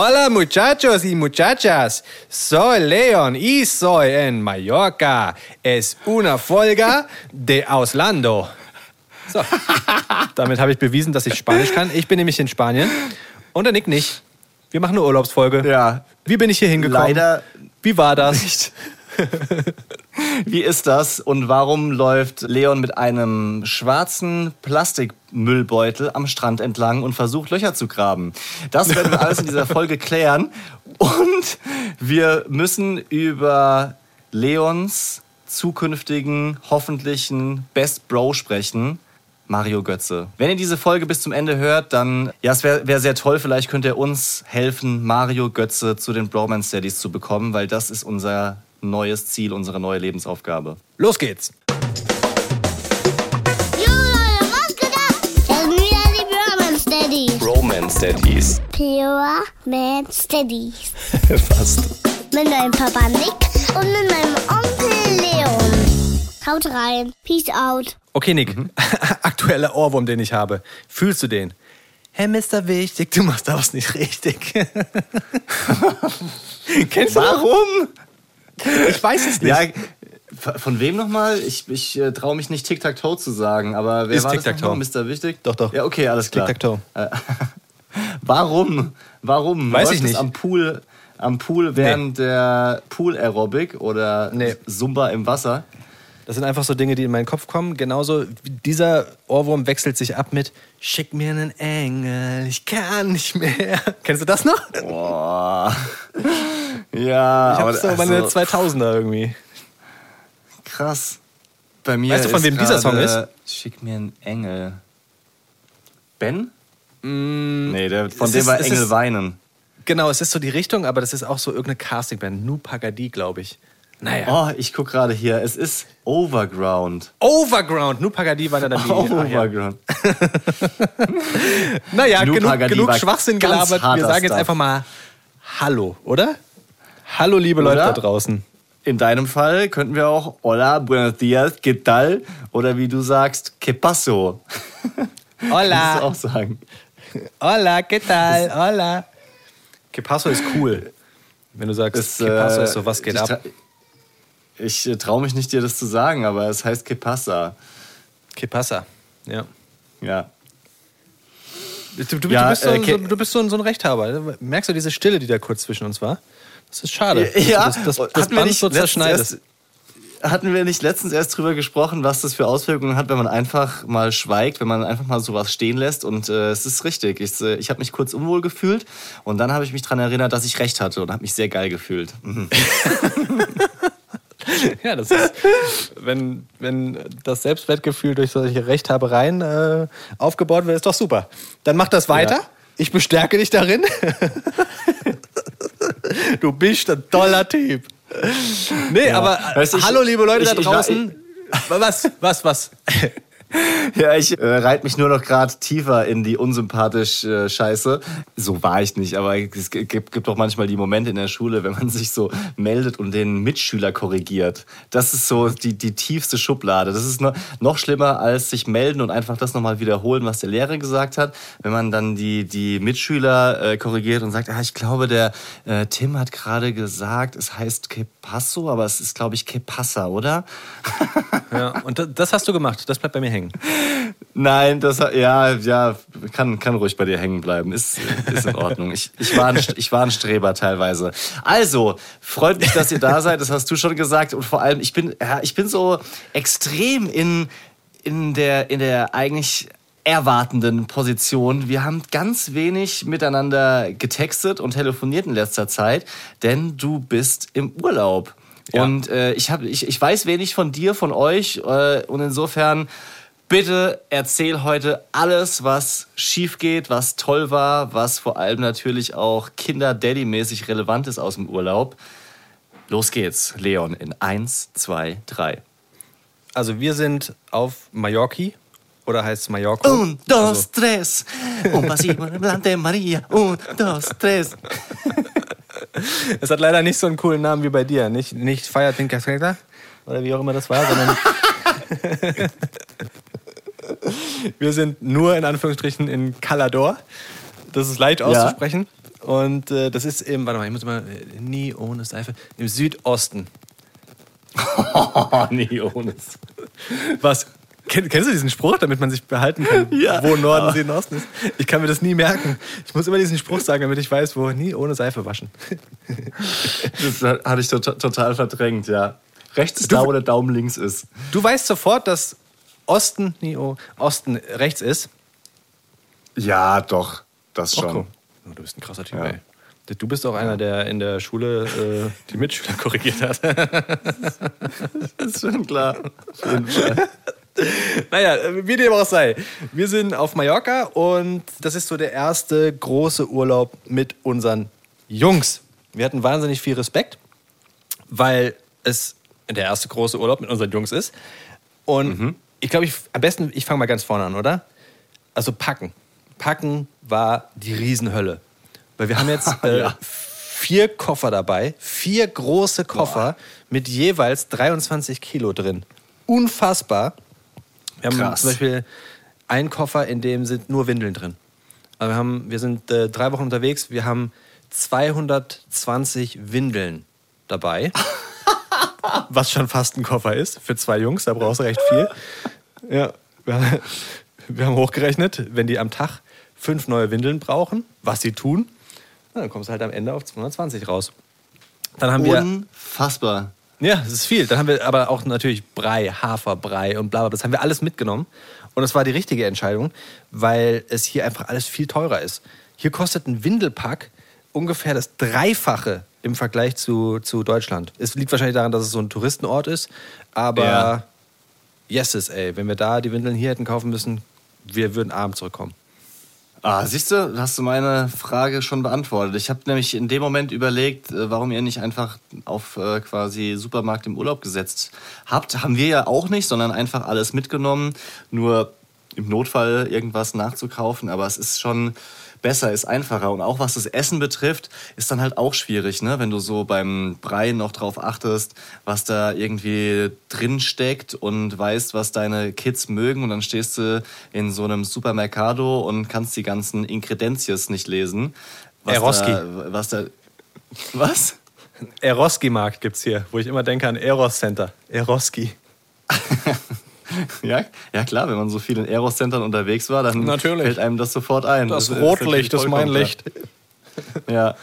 Hola muchachos y muchachas, soy Leon y soy en Mallorca. Es una Folga de Auslando. So, damit habe ich bewiesen, dass ich Spanisch kann. Ich bin nämlich in Spanien und der Nick nicht. Wir machen eine Urlaubsfolge. Ja. Wie bin ich hier hingekommen? Leider Wie war das? nicht. Wie ist das und warum läuft Leon mit einem schwarzen Plastikmüllbeutel am Strand entlang und versucht Löcher zu graben? Das werden wir alles in dieser Folge klären. Und wir müssen über Leons zukünftigen, hoffentlichen Best Bro sprechen. Mario Götze. Wenn ihr diese Folge bis zum Ende hört, dann, ja, es wäre wär sehr toll, vielleicht könnt ihr uns helfen, Mario Götze zu den Bromance Studies zu bekommen, weil das ist unser neues Ziel, unsere neue Lebensaufgabe. Los geht's. Jo Leute, was geht ab? Das sind wieder die Pure Man Steadies. Bromance Studies. Pure Man Steadies. Fast. Mit meinem Papa Nick und mit meinem Onkel Leon. Haut rein. Peace out. Okay, Nick. Aktueller Ohrwurm, den ich habe. Fühlst du den? Hey, Mr. Wichtig, du machst da was nicht richtig. Kennst du? Warum? Ich weiß es nicht. Ja, von wem nochmal? Ich, ich äh, traue mich nicht Tic-Tac-Toe zu sagen, aber wer Ist war das Tic-Tac-Toe. nochmal? Mr. Wichtig? Doch, doch. Ja, okay, alles klar. Tic-Tac-Toe. Warum? Warum? Weiß Läuft ich nicht. Am Pool, am Pool während der Pool-Aerobic oder Nee. Zumba im Wasser? Das sind einfach so Dinge, die in meinen Kopf kommen. Genauso, wie dieser Ohrwurm wechselt sich ab mit Schick mir einen Engel, ich kann nicht mehr. Kennst du das noch? Boah. Ja, hab aber so meine also, 2000er irgendwie. krass. Bei mir Weißt du, von ist wem dieser Song gerade, Schick mir einen Engel. Ben? nee, der, von Mm, dem ist- war Engel ist- weinen. Genau, es ist so die Richtung, aber das ist auch so irgendeine Castingband. Nu Pagadi, glaube ich. Naja. Oh, ich guck gerade hier. Es ist Overground. Overground. Nu Pagadi war dann. Ach, ja. Overground. Naja, Nu genug, genug Schwachsinn gelabert. Wir sagen jetzt einfach mal Hallo, oder? Hallo, liebe Leute Oder? da draußen. In deinem Fall könnten wir auch Hola, buenos dias, ¿qué tal? Oder wie du sagst, ¿qué pasó? Kannst du Hola. auch sagen. Hola, ¿qué tal? Hola. Que paso ist cool. Wenn du sagst, Es, que paso äh, ist so, was geht ich ab? Ich äh, traue mich nicht, dir das zu sagen, aber es heißt ¿qué pasa? Que pasa. Ja. Ja. Du, du, Ja, du bist, so, äh, so, du bist so, ein- so ein Rechthaber. Merkst du diese Stille, die da kurz zwischen uns war? Das ist schade. Ja, das, das, das, das hatten wir Band nicht so letztens zerschneidest. erst- Hatten wir nicht letztens erst drüber gesprochen, was das für Auswirkungen hat, wenn man einfach mal schweigt, wenn man einfach mal sowas stehen lässt? Und äh, es ist richtig. Ich, äh, ich habe mich kurz unwohl gefühlt und dann habe ich mich daran erinnert, dass ich recht hatte und habe mich sehr geil gefühlt. Mhm. Ja, das ist, wenn, wenn das Selbstwertgefühl durch solche Rechthabereien äh, aufgebaut wird, ist doch super. Dann mach das weiter. Ja. Ich bestärke dich darin. du bist ein toller Typ. Nee, aber Weißt ich- hallo liebe Leute ich- da ich draußen. was, was, was? Ja, ich äh, reite mich nur noch gerade tiefer in die unsympathisch äh, Scheiße. So war ich nicht, aber es gibt, gibt doch manchmal die Momente in der Schule, wenn man sich so meldet und den Mitschüler korrigiert. Das ist so die, die tiefste Schublade. Das ist noch, noch schlimmer als sich melden und einfach das nochmal wiederholen, was der Lehrer gesagt hat. Wenn man dann die, die Mitschüler äh, korrigiert und sagt, ah, ich glaube, der äh, Tim hat gerade gesagt, es heißt Que Passo, aber es ist, glaube ich, Que Passa, oder? Ja, und das hast du gemacht. Das bleibt bei mir hängen. Nein, das ja, ja, kann, kann ruhig bei dir hängen bleiben. Ist, ist in Ordnung. Ich, ich, war ein, ich war ein Streber teilweise. Also, freut mich, dass ihr da seid. Das hast du schon gesagt. Und vor allem, ich bin, ja, ich bin so extrem in, in, der, in der eigentlich erwartenden Position. Wir haben ganz wenig miteinander getextet und telefoniert in letzter Zeit, denn du bist im Urlaub. Ja. Und äh, ich, hab, ich, ich weiß wenig von dir, von euch. Äh, und insofern, bitte erzähl heute alles, was schief geht, was toll war, was vor allem natürlich auch Kinder-Daddy-mäßig relevant ist aus dem Urlaub. Los geht's, Leon, in 1, 2, 3. Also wir sind auf Mallorca. Oder heißt es Mallorca? Un, dos, Also, tres. Un pasito delante Maria. Un, dos, tres. es hat leider nicht so einen coolen Namen wie bei dir. Nicht, nicht Feiert den Cascada oder wie auch immer das war, sondern wir sind nur in Anführungsstrichen in Calador. Das ist leicht auszusprechen. Und äh, das ist im, warte mal, ich muss mal, äh, nie ohne Seife, im Südosten. Nee, ohne. Was? Kenn, kennst du diesen Spruch, damit man sich behalten kann, Ja. wo Norden, Süden, Osten ist? Ich kann mir das nie merken. Ich muss immer diesen Spruch sagen, damit ich weiß, wo nie ohne Seife waschen. Das hatte ich tota- total verdrängt, ja. Rechts ist da, wo der Daumen links ist. Du weißt sofort, dass Osten, nie oh, Osten rechts ist. Ja, doch, das Oh, schon. cool. Oh, du bist ein krasser Typ, Ja. ey. Du bist auch einer, der in der Schule äh, die Mitschüler korrigiert hat. ist schon klar. Auf jeden Fall. Naja, wie dem auch sei. Wir sind auf Mallorca und das ist so der erste große Urlaub mit unseren Jungs. Wir hatten wahnsinnig viel Respekt, weil es der erste große Urlaub mit unseren Jungs ist. Und ich glaube, ich, am besten, ich fange mal ganz vorne an, oder? Also packen. Packen war die Riesenhölle. Weil wir haben jetzt äh, Ja. vier Koffer dabei, vier große Koffer mit jeweils 23 Kilo drin. Unfassbar. Wir haben Krass. zum Beispiel einen Koffer, in dem sind nur Windeln drin. Also wir, haben, wir sind äh, drei Wochen unterwegs, wir haben 220 Windeln dabei. was schon fast ein Koffer ist für zwei Jungs, da brauchst du recht viel. Ja, wir, wir haben hochgerechnet, wenn die am Tag fünf neue Windeln brauchen, was sie tun, dann kommst du halt am Ende auf 220 raus. Dann haben wir Unfassbar. ja, das ist viel. Dann haben wir aber auch natürlich Brei, Haferbrei und bla bla. Das haben wir alles mitgenommen. Und es war die richtige Entscheidung, weil es hier einfach alles viel teurer ist. Hier kostet ein Windelpack ungefähr das Dreifache im Vergleich zu, zu Deutschland. Es liegt wahrscheinlich daran, dass es so ein Touristenort ist. Aber Ja. yeses, ey, wenn wir da die Windeln hier hätten kaufen müssen, wir würden abends zurückkommen. Ah, siehst du, hast du meine Frage schon beantwortet. Ich habe nämlich in dem Moment überlegt, äh, warum ihr nicht einfach auf äh, quasi Supermarkt im Urlaub gesetzt habt. Haben wir ja auch nicht, sondern einfach alles mitgenommen, nur im Notfall irgendwas nachzukaufen. Aber es ist schon besser, ist einfacher. Und auch was das Essen betrifft, ist dann halt auch schwierig, ne? wenn du so beim Brei noch drauf achtest, was da irgendwie drin steckt und weißt, was deine Kids mögen. Und dann stehst du in so einem Supermercado und kannst die ganzen Ingredienzies nicht lesen. Was Eroski. Da, was da. Was? Eroski-Markt gibt es hier, wo ich immer denke an Eros Center. Eroski. Ja, ja klar, wenn man so viel in Aero-Centern unterwegs war, dann Natürlich. fällt einem das sofort ein. Das ist Rotlicht ist mein vollkommen Licht. Ja.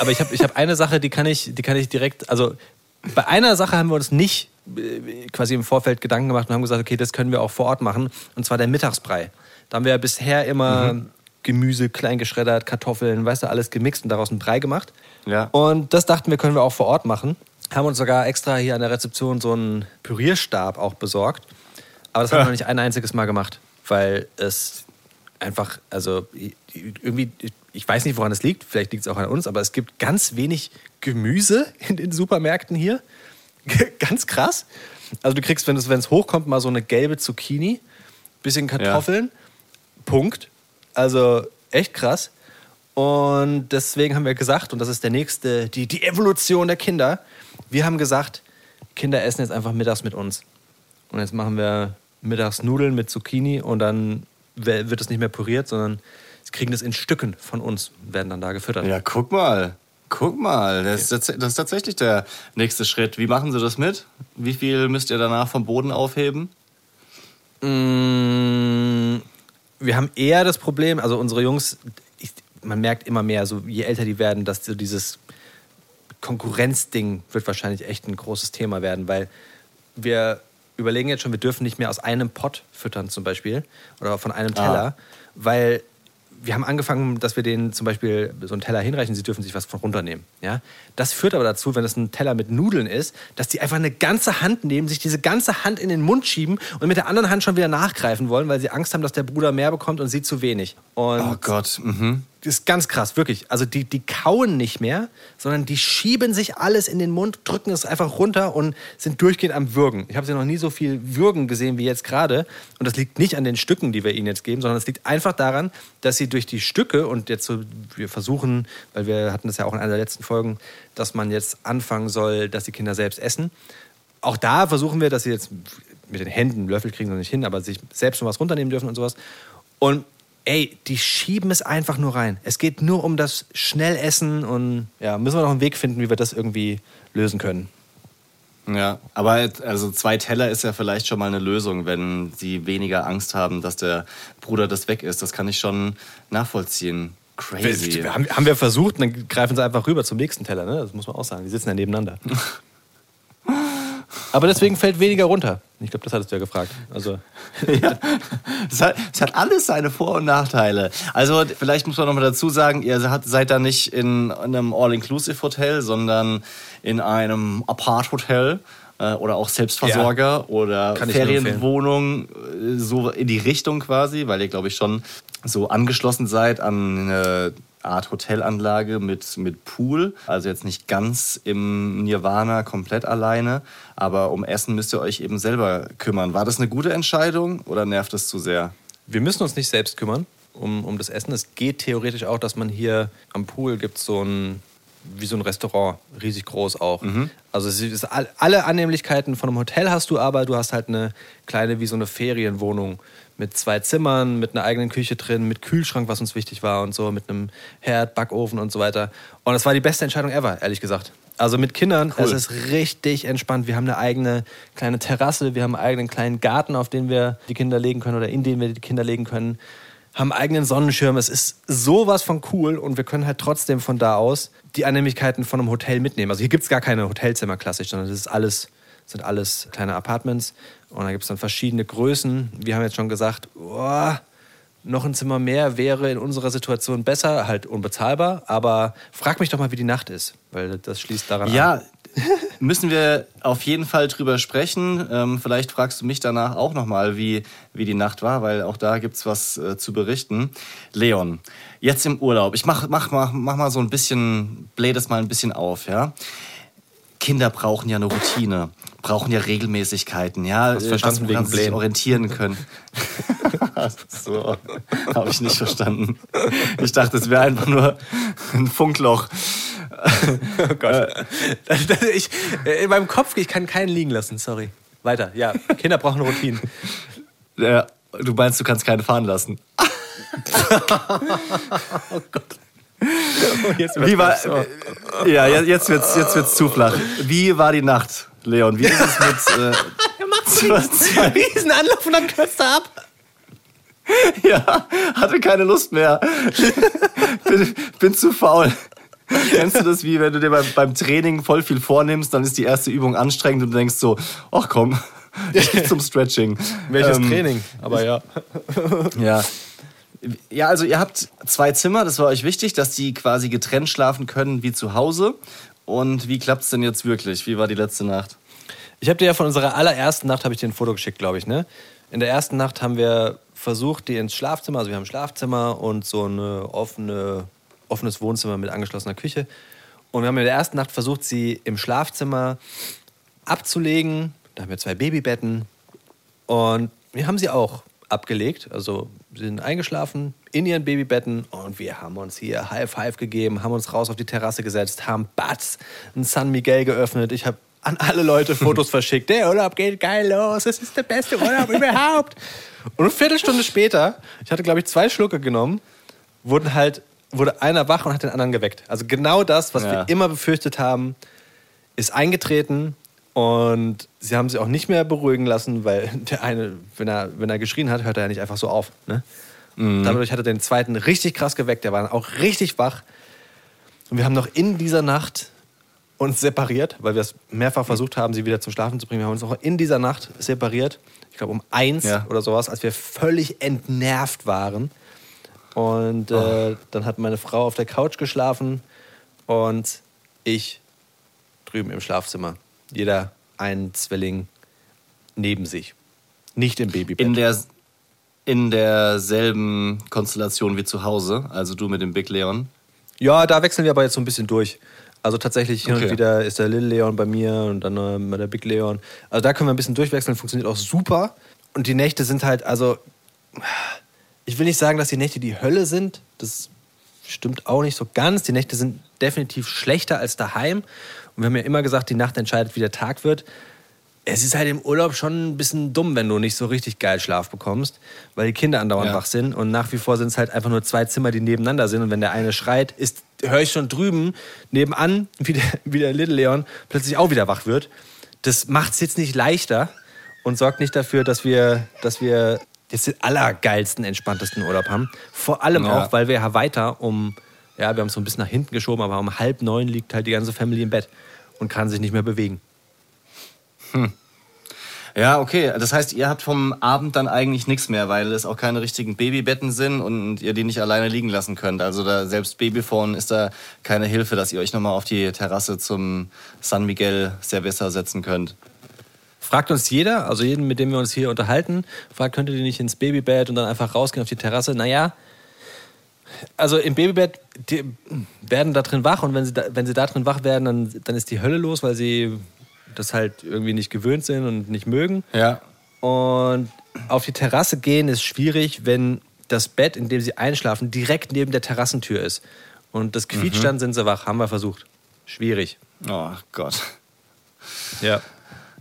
Aber ich habe ich hab eine Sache, die kann ich, die kann ich direkt, also bei einer Sache haben wir uns nicht äh, quasi im Vorfeld Gedanken gemacht und haben gesagt, okay, das können wir auch vor Ort machen. Und zwar der Mittagsbrei. Da haben wir ja bisher immer Gemüse klein geschreddert, Kartoffeln, weißt du, alles gemixt und daraus einen Brei gemacht. Ja. Und das dachten wir, können wir auch vor Ort machen. Haben uns sogar extra hier an der Rezeption so einen Pürierstab auch besorgt. Aber das haben wir noch nicht ein einziges Mal gemacht, weil es einfach, also irgendwie, ich weiß nicht, woran es liegt, vielleicht liegt es auch an uns, aber es gibt ganz wenig Gemüse in den Supermärkten hier. ganz krass. Also du kriegst, wenn es wenn es hochkommt, mal so eine gelbe Zucchini, bisschen Kartoffeln, Punkt. Also echt krass. Und deswegen haben wir gesagt, und das ist der nächste, die, die Evolution der Kinder, wir haben gesagt, Kinder essen jetzt einfach mittags mit uns. Und jetzt machen wir mittags Nudeln mit Zucchini und dann wird es nicht mehr püriert, sondern sie kriegen das in Stücken von uns, werden dann da gefüttert. Ja, guck mal. Guck mal, das ist, das ist tatsächlich der nächste Schritt. Wie machen Sie das mit? Wie viel müsst ihr danach vom Boden aufheben? Mm, Wir haben eher das Problem, also unsere Jungs, ich, man merkt immer mehr, so je älter die werden, dass so dieses Konkurrenzding wird wahrscheinlich echt ein großes Thema werden, weil wir überlegen jetzt schon, wir dürfen nicht mehr aus einem Pott füttern zum Beispiel oder von einem Teller, weil wir haben angefangen, dass wir denen zum Beispiel so einen Teller hinreichen, sie dürfen sich was von runternehmen. Ja? Das führt aber dazu, wenn es ein Teller mit Nudeln ist, dass die einfach eine ganze Hand nehmen, sich diese ganze Hand in den Mund schieben und mit der anderen Hand schon wieder nachgreifen wollen, weil sie Angst haben, dass der Bruder mehr bekommt und sie zu wenig. Und Oh Gott. Mhm. Ist ganz krass, wirklich. Also die, die kauen nicht mehr, sondern die schieben sich alles in den Mund, drücken es einfach runter und sind durchgehend am Würgen. Ich habe sie noch nie so viel Würgen gesehen wie jetzt gerade. Und das liegt nicht an den Stücken, die wir ihnen jetzt geben, sondern es liegt einfach daran, dass sie durch die Stücke und jetzt so, wir versuchen, weil wir hatten das ja auch in einer der letzten Folgen, dass man jetzt anfangen soll, dass die Kinder selbst essen. Auch da versuchen wir, dass sie jetzt mit den Händen einen Löffel kriegen sie nicht hin, aber sich selbst schon was runternehmen dürfen und sowas. Und ey, die schieben es einfach nur rein. Es geht nur um das Schnellessen und ja, müssen wir noch einen Weg finden, wie wir das irgendwie lösen können. Ja, aber also zwei Teller ist ja vielleicht schon mal eine Lösung, wenn sie weniger Angst haben, dass der Bruder das weg ist. Das kann ich schon nachvollziehen. Crazy. Haben wir versucht, dann greifen sie einfach rüber zum nächsten Teller, ne? Das muss man auch sagen. Die sitzen ja nebeneinander. Aber deswegen fällt weniger runter. Ich glaube, das hattest du ja gefragt. Also. ja, es hat, es hat, alles seine Vor- und Nachteile. Also vielleicht muss man noch mal dazu sagen, ihr seid da nicht in einem All-Inclusive-Hotel, sondern in einem Apart-Hotel äh, oder auch Selbstversorger ja. oder Ferienwohnung, äh, so in die Richtung quasi, weil ihr, glaube ich, schon so angeschlossen seid an eine Art Hotelanlage mit, mit Pool. Also jetzt nicht ganz im Nirvana komplett alleine, aber um Essen müsst ihr euch eben selber kümmern. War das eine gute Entscheidung oder nervt es zu sehr? Wir müssen uns nicht selbst kümmern um, um das Essen. Es geht theoretisch auch, dass man hier am Pool gibt so ein wie so ein Restaurant, riesig groß auch. Mhm. Also es ist alle Annehmlichkeiten von einem Hotel hast du, aber du hast halt eine kleine wie so eine Ferienwohnung mit zwei Zimmern, mit einer eigenen Küche drin, mit Kühlschrank, was uns wichtig war und so, mit einem Herd, Backofen und so weiter. Und das war die beste Entscheidung ever, ehrlich gesagt. Also mit Kindern, cool. es ist richtig entspannt. Wir haben eine eigene kleine Terrasse, wir haben einen eigenen kleinen Garten, auf den wir die Kinder legen können oder in den wir die Kinder legen können. Haben einen eigenen Sonnenschirm. Es ist sowas von cool und wir können halt trotzdem von da aus die Annehmlichkeiten von einem Hotel mitnehmen. Also hier gibt es gar keine Hotelzimmer klassisch, sondern das ist alles, sind alles kleine Apartments. Und da gibt es dann verschiedene Größen. Wir haben jetzt schon gesagt, oh, noch ein Zimmer mehr wäre in unserer Situation besser, halt unbezahlbar. Aber frag mich doch mal, wie die Nacht ist, weil das schließt daran ja, an. Ja, müssen wir auf jeden Fall drüber sprechen. Ähm, vielleicht fragst du mich danach auch nochmal, wie, wie die Nacht war, weil auch da gibt es was äh, zu berichten. Leon, jetzt im Urlaub. Ich mach, mach, mach, mach mal so ein bisschen, bläh das mal ein bisschen auf, ja. Kinder brauchen ja eine Routine, brauchen ja Regelmäßigkeiten, ja, Hast verstanden, wegen sie sich orientieren können. so, habe ich nicht verstanden. Ich dachte, es wäre einfach nur ein Funkloch. oh Gott. ich, in meinem Kopf, ich kann keinen liegen lassen, sorry. Weiter, ja, Kinder brauchen Routinen. Ja, du meinst, du kannst keine fahren lassen. oh Gott. Jetzt Wie war, so. Ja, jetzt wird's, jetzt wird's zu flach. Wie war die Nacht, Leon? Wie ist es mit. Äh, er macht so einen riesen Anlauf und dann kürzt er ab. Ja, hatte keine Lust mehr. bin, bin zu faul. Kennst du das, wie wenn du dir beim, beim Training voll viel vornimmst, dann ist die erste Übung anstrengend und du denkst so, ach komm, ich gehe zum Stretching. Welches ähm, Training? Aber ja. Ja, ja, also ihr habt zwei Zimmer, das war euch wichtig, dass die quasi getrennt schlafen können wie zu Hause. Und wie klappt es denn jetzt wirklich? Wie war die letzte Nacht? Ich habe dir ja von unserer allerersten Nacht habe ich dir ein Foto geschickt, glaube ich, ne? In der ersten Nacht haben wir versucht, die ins Schlafzimmer, also wir haben ein Schlafzimmer und so ein offene, offenes Wohnzimmer mit angeschlossener Küche. Und wir haben in der ersten Nacht versucht, sie im Schlafzimmer abzulegen. Da haben wir zwei Babybetten. Und wir haben sie auch abgelegt. Also sind eingeschlafen in ihren Babybetten und wir haben uns hier High Five gegeben, haben uns raus auf die Terrasse gesetzt, haben Batz, ein San Miguel geöffnet. Ich habe an alle Leute Fotos verschickt. Der Urlaub geht geil los, es ist der beste Urlaub überhaupt. Und eine Viertelstunde später, ich hatte glaube ich zwei Schlucke genommen, wurden halt, wurde einer wach und hat den anderen geweckt. Also genau das, was ja. wir immer befürchtet haben, ist eingetreten. Und sie haben sich auch nicht mehr beruhigen lassen, weil der eine, wenn er, wenn er geschrien hat, hört er ja nicht einfach so auf. Ne? Mhm. Dadurch hat er den zweiten richtig krass geweckt. Der war auch richtig wach. Und wir haben noch in dieser Nacht uns separiert, weil wir es mehrfach versucht haben, sie wieder zum Schlafen zu bringen. Wir haben uns noch in dieser Nacht separiert. Ich glaube um eins ja. oder sowas, als wir völlig entnervt waren. Und äh, oh. dann hat meine Frau auf der Couch geschlafen und ich drüben im Schlafzimmer jeder einen Zwilling neben sich. Nicht im Babybett. In, der, in derselben Konstellation wie zu Hause, also du mit dem Big Leon? Ja, da wechseln wir aber jetzt so ein bisschen durch. Also tatsächlich hin okay. und wieder ist der Little Leon bei mir und dann äh, der Big Leon. Also da können wir ein bisschen durchwechseln, funktioniert auch super. Und die Nächte sind halt, also ich will nicht sagen, dass die Nächte die Hölle sind. Das stimmt auch nicht so ganz. Die Nächte sind definitiv schlechter als daheim. Und wir haben ja immer gesagt, die Nacht entscheidet, wie der Tag wird. es ist halt im Urlaub schon ein bisschen dumm, wenn du nicht so richtig geil Schlaf bekommst, weil die Kinder andauernd Ja. wach sind und nach wie vor sind es halt einfach nur zwei Zimmer, die nebeneinander sind und wenn der eine schreit, ist höre ich schon drüben nebenan, wie der, wie der Little Leon plötzlich auch wieder wach wird. Das macht es jetzt nicht leichter und sorgt nicht dafür, dass wir, dass wir jetzt den allergeilsten, entspanntesten Urlaub haben. Vor allem Ja. auch, weil wir ja weiter um, ja, wir haben es so ein bisschen nach hinten geschoben, aber um halb neun liegt halt die ganze Family im Bett und kann sich nicht mehr bewegen. Ja, okay. Das heißt, ihr habt vom Abend dann eigentlich nichts mehr, weil es auch keine richtigen Babybetten sind und ihr die nicht alleine liegen lassen könnt. Also da selbst Babyphone ist da keine Hilfe, dass ihr euch nochmal auf die Terrasse zum San Miguel Cerveza setzen könnt. Fragt uns jeder, also jeden, mit dem wir uns hier unterhalten, fragt, könnt ihr nicht ins Babybett und dann einfach rausgehen auf die Terrasse? Naja, also im Babybett, werden da drin wach und wenn sie da, wenn sie da drin wach werden, dann, dann ist die Hölle los, weil sie das halt irgendwie nicht gewöhnt sind und nicht mögen. Ja. Und auf die Terrasse gehen ist schwierig, wenn das Bett, in dem sie einschlafen, direkt neben der Terrassentür ist. Und das quietscht dann, sind sie wach. Haben wir versucht. Schwierig. Oh Gott. Ja.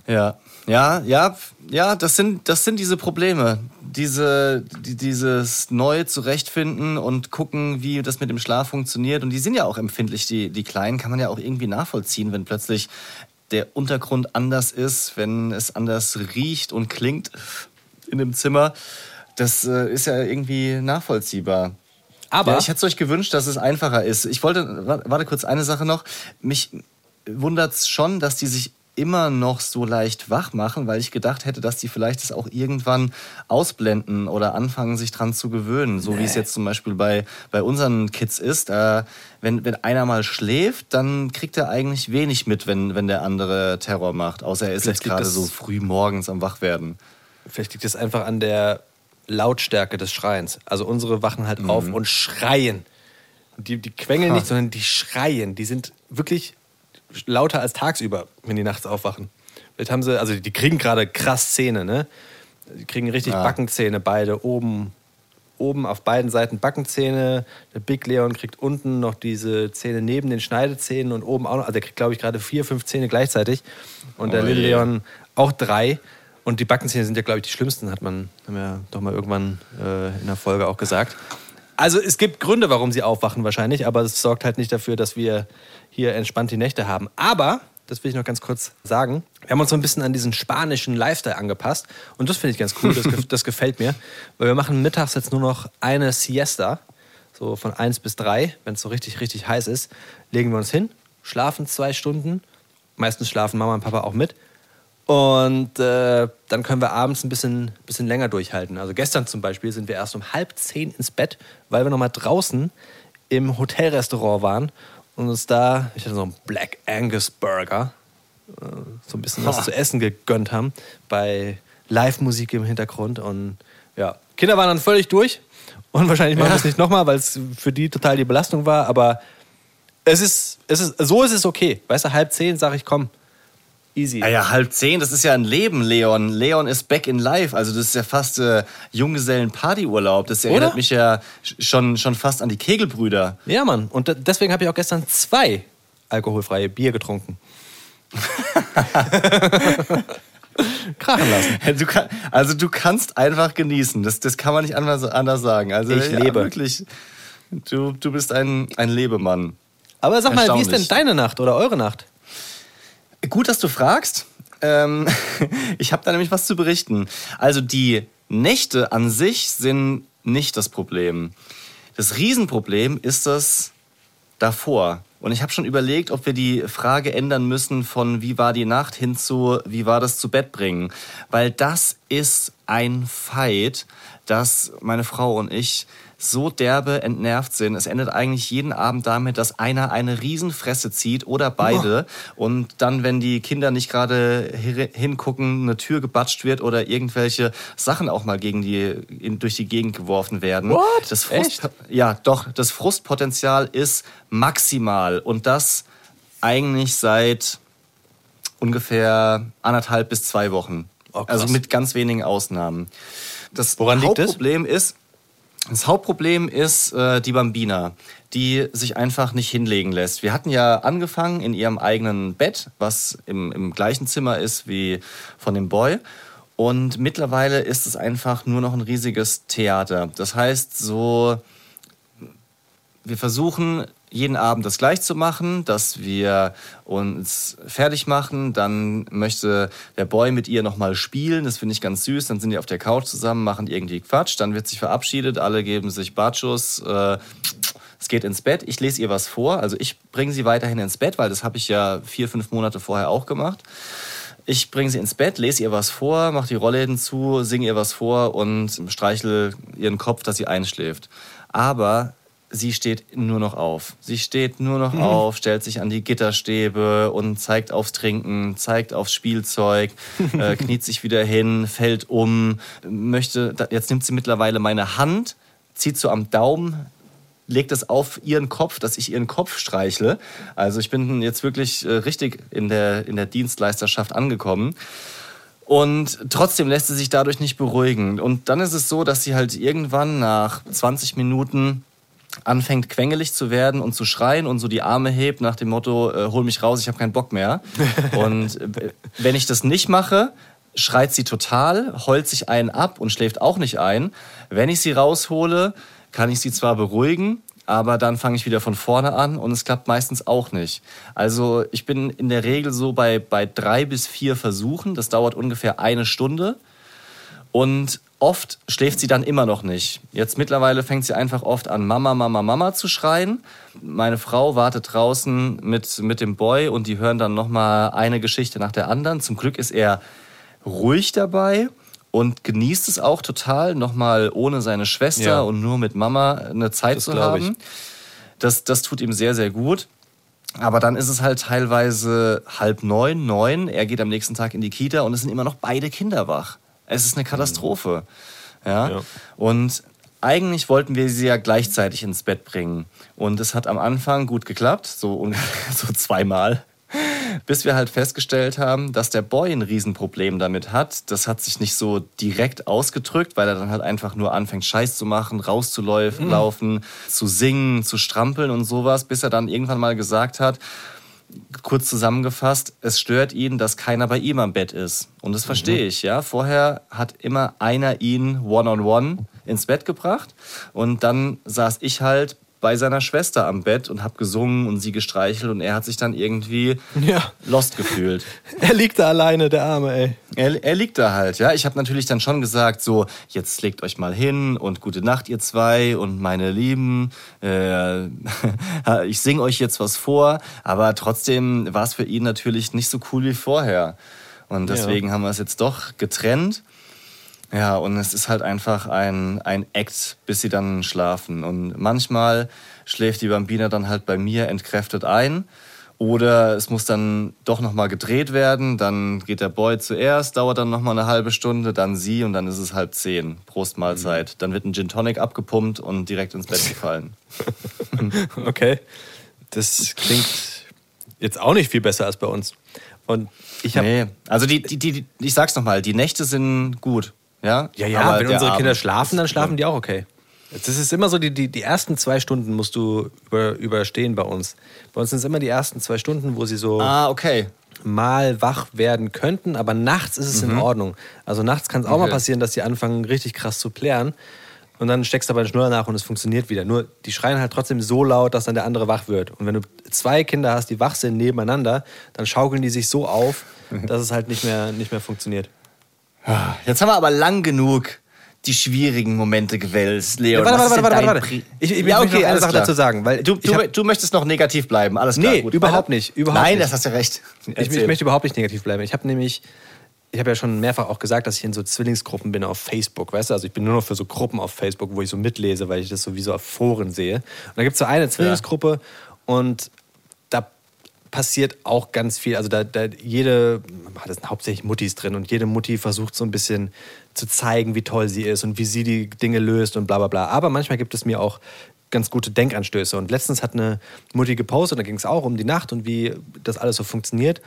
Ja, ja, ja, ja, das sind, das sind diese Probleme. Diese, die, dieses neu zurechtfinden und gucken, wie das mit dem Schlaf funktioniert. Und die sind ja auch empfindlich, die, die Kleinen, kann man ja auch irgendwie nachvollziehen, wenn plötzlich der Untergrund anders ist, wenn es anders riecht und klingt in dem Zimmer. Das äh, ist ja irgendwie nachvollziehbar. Aber Ja, ich hätte es euch gewünscht, dass es einfacher ist. Ich wollte, wa- warte kurz, eine Sache noch. Mich wundert es schon, dass die sich immer noch so leicht wach machen, weil ich gedacht hätte, dass die vielleicht das auch irgendwann ausblenden oder anfangen, sich dran zu gewöhnen. So wie es jetzt zum Beispiel bei, bei unseren Kids ist. Äh, wenn, wenn einer mal schläft, dann kriegt er eigentlich wenig mit, wenn, wenn der andere Terror macht. Außer er ist Vielleicht jetzt gerade so früh morgens am Wachwerden. Vielleicht liegt es einfach an der Lautstärke des Schreiens. Also unsere wachen halt auf und schreien. Die, die quengeln Ha. nicht, sondern die schreien. Die sind wirklich lauter als tagsüber, wenn die nachts aufwachen. Vielleicht haben sie, also die kriegen gerade krass Zähne, ne? Die kriegen richtig Ja. Backenzähne, beide oben. Oben auf beiden Seiten Backenzähne. Der Big Leon kriegt unten noch diese Zähne neben den Schneidezähnen und oben auch noch. Also der kriegt, glaube ich, gerade vier, fünf Zähne gleichzeitig. Und der Oh Little. Leon auch drei. Und die Backenzähne sind ja, glaube ich, die schlimmsten, hat man haben wir doch mal irgendwann äh, in der Folge auch gesagt. Also es gibt Gründe, warum sie aufwachen wahrscheinlich, aber es sorgt halt nicht dafür, dass wir hier entspannt die Nächte haben. Aber, das will ich noch ganz kurz sagen, wir haben uns so ein bisschen an diesen spanischen Lifestyle angepasst und das finde ich ganz cool, das, gef- das gefällt mir, weil wir machen mittags jetzt nur noch eine Siesta, so von 1 bis 3, wenn es so richtig, richtig heiß ist, legen wir uns hin, schlafen zwei Stunden, meistens schlafen Mama und Papa auch mit und äh, dann können wir abends ein bisschen, bisschen länger durchhalten. Also gestern zum Beispiel sind wir erst um halb zehn ins Bett, weil wir noch mal draußen im Hotelrestaurant waren und uns da, ich hatte so einen Black Angus Burger, äh, so ein bisschen was Ha. zu essen gegönnt haben, bei Live-Musik im Hintergrund. Und ja, Kinder waren dann völlig durch und wahrscheinlich machen wir es nicht nochmal, weil es für die total die Belastung war, aber es ist, es ist, so ist es okay. Weißt du, halb zehn sage ich, komm, easy. Ja, ja, halb zehn, das ist ja ein Leben, Leon. Leon ist back in life. Also das ist ja fast äh, Junggesellen-Partyurlaub. Das erinnert Oder? mich ja sch- schon, schon fast an die Kegelbrüder. Ja, Mann. Und de- deswegen habe ich auch gestern zwei alkoholfreie Bier getrunken. Krachen lassen. Du kann, also du kannst einfach genießen. Das, das kann man nicht anders, anders sagen. Also Ich ja, lebe. Wirklich, du, du bist ein, ein Lebemann. Aber sag mal, wie ist denn deine Nacht oder eure Nacht? Gut, dass du fragst. Ähm, ich habe da nämlich was zu berichten. Also die Nächte an sich sind nicht das Problem. Das Riesenproblem ist das davor. Und ich habe schon überlegt, ob wir die Frage ändern müssen von wie war die Nacht hin zu wie war das zu Bett bringen. Weil das ist ein Fight, dass meine Frau und ich so derbe entnervt sind. Es endet eigentlich jeden Abend damit, dass einer eine Riesenfresse zieht oder beide. Und dann, wenn die Kinder nicht gerade hi- hingucken, eine Tür gebatscht wird oder irgendwelche Sachen auch mal gegen die, in, durch die Gegend geworfen werden. What? Das Frust, Echt? ja, doch, das Frustpotenzial ist maximal. Und das eigentlich seit ungefähr anderthalb bis zwei Wochen. Oh, also mit ganz wenigen Ausnahmen. Das Woran liegt das? Hauptproblem ist, Das Hauptproblem ist äh, die Bambina, die sich einfach nicht hinlegen lässt. Wir hatten ja angefangen in ihrem eigenen Bett, was im, im gleichen Zimmer ist wie von dem Boy. Und mittlerweile ist es einfach nur noch ein riesiges Theater. Das heißt, so, wir versuchen jeden Abend das gleich zu machen, dass wir uns fertig machen. Dann möchte der Boy mit ihr nochmal spielen. Das finde ich ganz süß. Dann sind die auf der Couch zusammen, machen irgendwie Quatsch. Dann wird sich verabschiedet. Alle geben sich Batschus. Äh, es geht ins Bett. Ich lese ihr was vor. Also ich bringe sie weiterhin ins Bett, weil das habe ich ja vier, fünf Monate vorher auch gemacht. Ich bringe sie ins Bett, lese ihr was vor, mache die Rollläden zu, singe ihr was vor und streichel ihren Kopf, dass sie einschläft. Aber sie steht nur noch auf. Sie steht nur noch mhm. auf, stellt sich an die Gitterstäbe und zeigt aufs Trinken, zeigt aufs Spielzeug, äh, kniet sich wieder hin, fällt um, möchte, jetzt nimmt sie mittlerweile meine Hand, zieht so am Daumen, legt es auf ihren Kopf, dass ich ihren Kopf streichle. Also ich bin jetzt wirklich äh, richtig in der, in der Dienstleisterschaft angekommen. Und trotzdem lässt sie sich dadurch nicht beruhigen. Und dann ist es so, dass sie halt irgendwann nach 20 Minuten anfängt quengelig zu werden und zu schreien und so die Arme hebt nach dem Motto, äh, hol mich raus, ich habe keinen Bock mehr. und äh, wenn ich das nicht mache, schreit sie total, heult sich einen ab und schläft auch nicht ein. Wenn ich sie raushole, kann ich sie zwar beruhigen, aber dann fange ich wieder von vorne an und es klappt meistens auch nicht. Also ich bin in der Regel so bei, bei drei bis vier Versuchen, das dauert ungefähr eine Stunde. Und oft schläft sie dann immer noch nicht. Jetzt mittlerweile fängt sie einfach oft an, Mama, Mama, Mama zu schreien. Meine Frau wartet draußen mit, mit dem Boy und die hören dann nochmal eine Geschichte nach der anderen. Zum Glück ist er ruhig dabei und genießt es auch total, nochmal ohne seine Schwester ja. und nur mit Mama eine Zeit das zu haben. Das, das tut ihm sehr, sehr gut. Aber dann ist es halt teilweise halb neun, neun. Er geht am nächsten Tag in die Kita und es sind immer noch beide Kinder wach. Es ist eine Katastrophe. Ja? ja. Und eigentlich wollten wir sie ja gleichzeitig ins Bett bringen. Und es hat am Anfang gut geklappt, so, so zweimal. Bis wir halt festgestellt haben, dass der Boy ein Riesenproblem damit hat. Das hat sich nicht so direkt ausgedrückt, weil er dann halt einfach nur anfängt, Scheiß zu machen, rauszulaufen, mhm. zu singen, zu strampeln und sowas, bis er dann irgendwann mal gesagt hat, kurz zusammengefasst, es stört ihn, dass keiner bei ihm am Bett ist. Und das verstehe mhm. ich, ja. Vorher hat immer einer ihn one-on-one -on -one ins Bett gebracht und dann saß ich halt bei seiner Schwester am Bett und habe gesungen und sie gestreichelt und er hat sich dann irgendwie ja. lost gefühlt. er liegt da alleine, der Arme, ey. Er, er liegt da halt, ja. Ich habe natürlich dann schon gesagt, so, jetzt legt euch mal hin und gute Nacht, ihr zwei und meine Lieben. Äh, ich singe euch jetzt was vor, aber trotzdem war es für ihn natürlich nicht so cool wie vorher. Und deswegen ja. haben wir es jetzt doch getrennt. Ja, und es ist halt einfach ein, ein Act, bis sie dann schlafen. Und manchmal schläft die Bambina dann halt bei mir entkräftet ein. Oder es muss dann doch nochmal gedreht werden. Dann geht der Boy zuerst, dauert dann nochmal eine halbe Stunde, dann sie und dann ist es halb zehn. Prostmahlzeit. Mhm. Dann wird ein Gin Tonic abgepumpt und direkt ins Bett gefallen. okay. Das klingt jetzt auch nicht viel besser als bei uns. Und ich habe. Nee, also die, die, die, ich sag's nochmal, die Nächte sind gut. Ja, ja, ja aber wenn unsere Kinder schlafen, dann schlafen die auch okay. Das ist immer so, die, die, die ersten zwei Stunden musst du über, überstehen bei uns. Bei uns sind es immer die ersten zwei Stunden, wo sie so ah, okay. mal wach werden könnten, aber nachts ist es mhm. in Ordnung. Also nachts kann es auch okay. mal passieren, dass die anfangen, richtig krass zu plären. Und dann steckst du aber den Schnuller nach und es funktioniert wieder. Nur die schreien halt trotzdem so laut, dass dann der andere wach wird. Und wenn du zwei Kinder hast, die wach sind nebeneinander, dann schaukeln die sich so auf, dass es halt nicht mehr, nicht mehr funktioniert. Jetzt haben wir aber lang genug die schwierigen Momente gewählt, Leon. Ja, warte, warte, warte, warte, warte. Ich, ich ja, okay, noch eine Sache dazu sagen. Weil du, du, hab, du, möchtest noch negativ bleiben, alles klar. Nee, gut. überhaupt nicht. Überhaupt Nein, nicht. das hast du recht. Ich, ich, möchte überhaupt nicht negativ bleiben. Ich habe nämlich, ich habe ja schon mehrfach auch gesagt, dass ich in so Zwillingsgruppen bin auf Facebook, weißt du? Also ich bin nur noch für so Gruppen auf Facebook, wo ich so mitlese, weil ich das sowieso auf Foren sehe. Und da gibt es so eine Zwillingsgruppe ja. und passiert auch ganz viel. Also da, da jede, da sind hauptsächlich Muttis drin und jede Mutti versucht so ein bisschen zu zeigen, wie toll sie ist und wie sie die Dinge löst und bla bla bla. Aber manchmal gibt es mir auch ganz gute Denkanstöße. Und letztens hat eine Mutti gepostet, da ging es auch um die Nacht und wie das alles so funktioniert.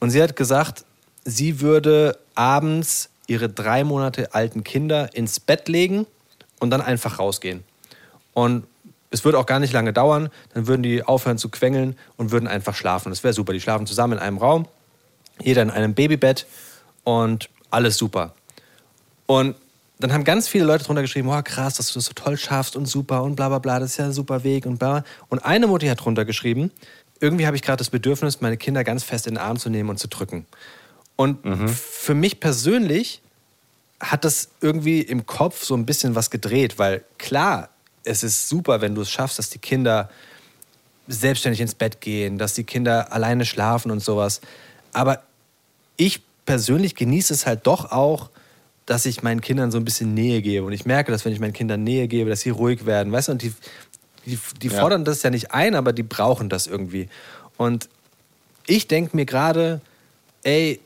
Und sie hat gesagt, sie würde abends ihre drei Monate alten Kinder ins Bett legen und dann einfach rausgehen. Und es würde auch gar nicht lange dauern, dann würden die aufhören zu quengeln und würden einfach schlafen. Das wäre super. Die schlafen zusammen in einem Raum, jeder in einem Babybett und alles super. Und dann haben ganz viele Leute drunter geschrieben, oh krass, dass du das so toll schaffst und super und bla bla bla, das ist ja ein super Weg und bla. Und eine Mutti hat drunter geschrieben, irgendwie habe ich gerade das Bedürfnis, meine Kinder ganz fest in den Arm zu nehmen und zu drücken. Und mhm. für mich persönlich hat das irgendwie im Kopf so ein bisschen was gedreht, weil klar, es ist super, wenn du es schaffst, dass die Kinder selbstständig ins Bett gehen, dass die Kinder alleine schlafen und sowas. Aber ich persönlich genieße es halt doch auch, dass ich meinen Kindern so ein bisschen Nähe gebe. Und ich merke, dass wenn ich meinen Kindern Nähe gebe, dass sie ruhig werden. Weißt du, und die, die, die ja. fordern das ja nicht ein, aber die brauchen das irgendwie. Und ich denke mir gerade, ey,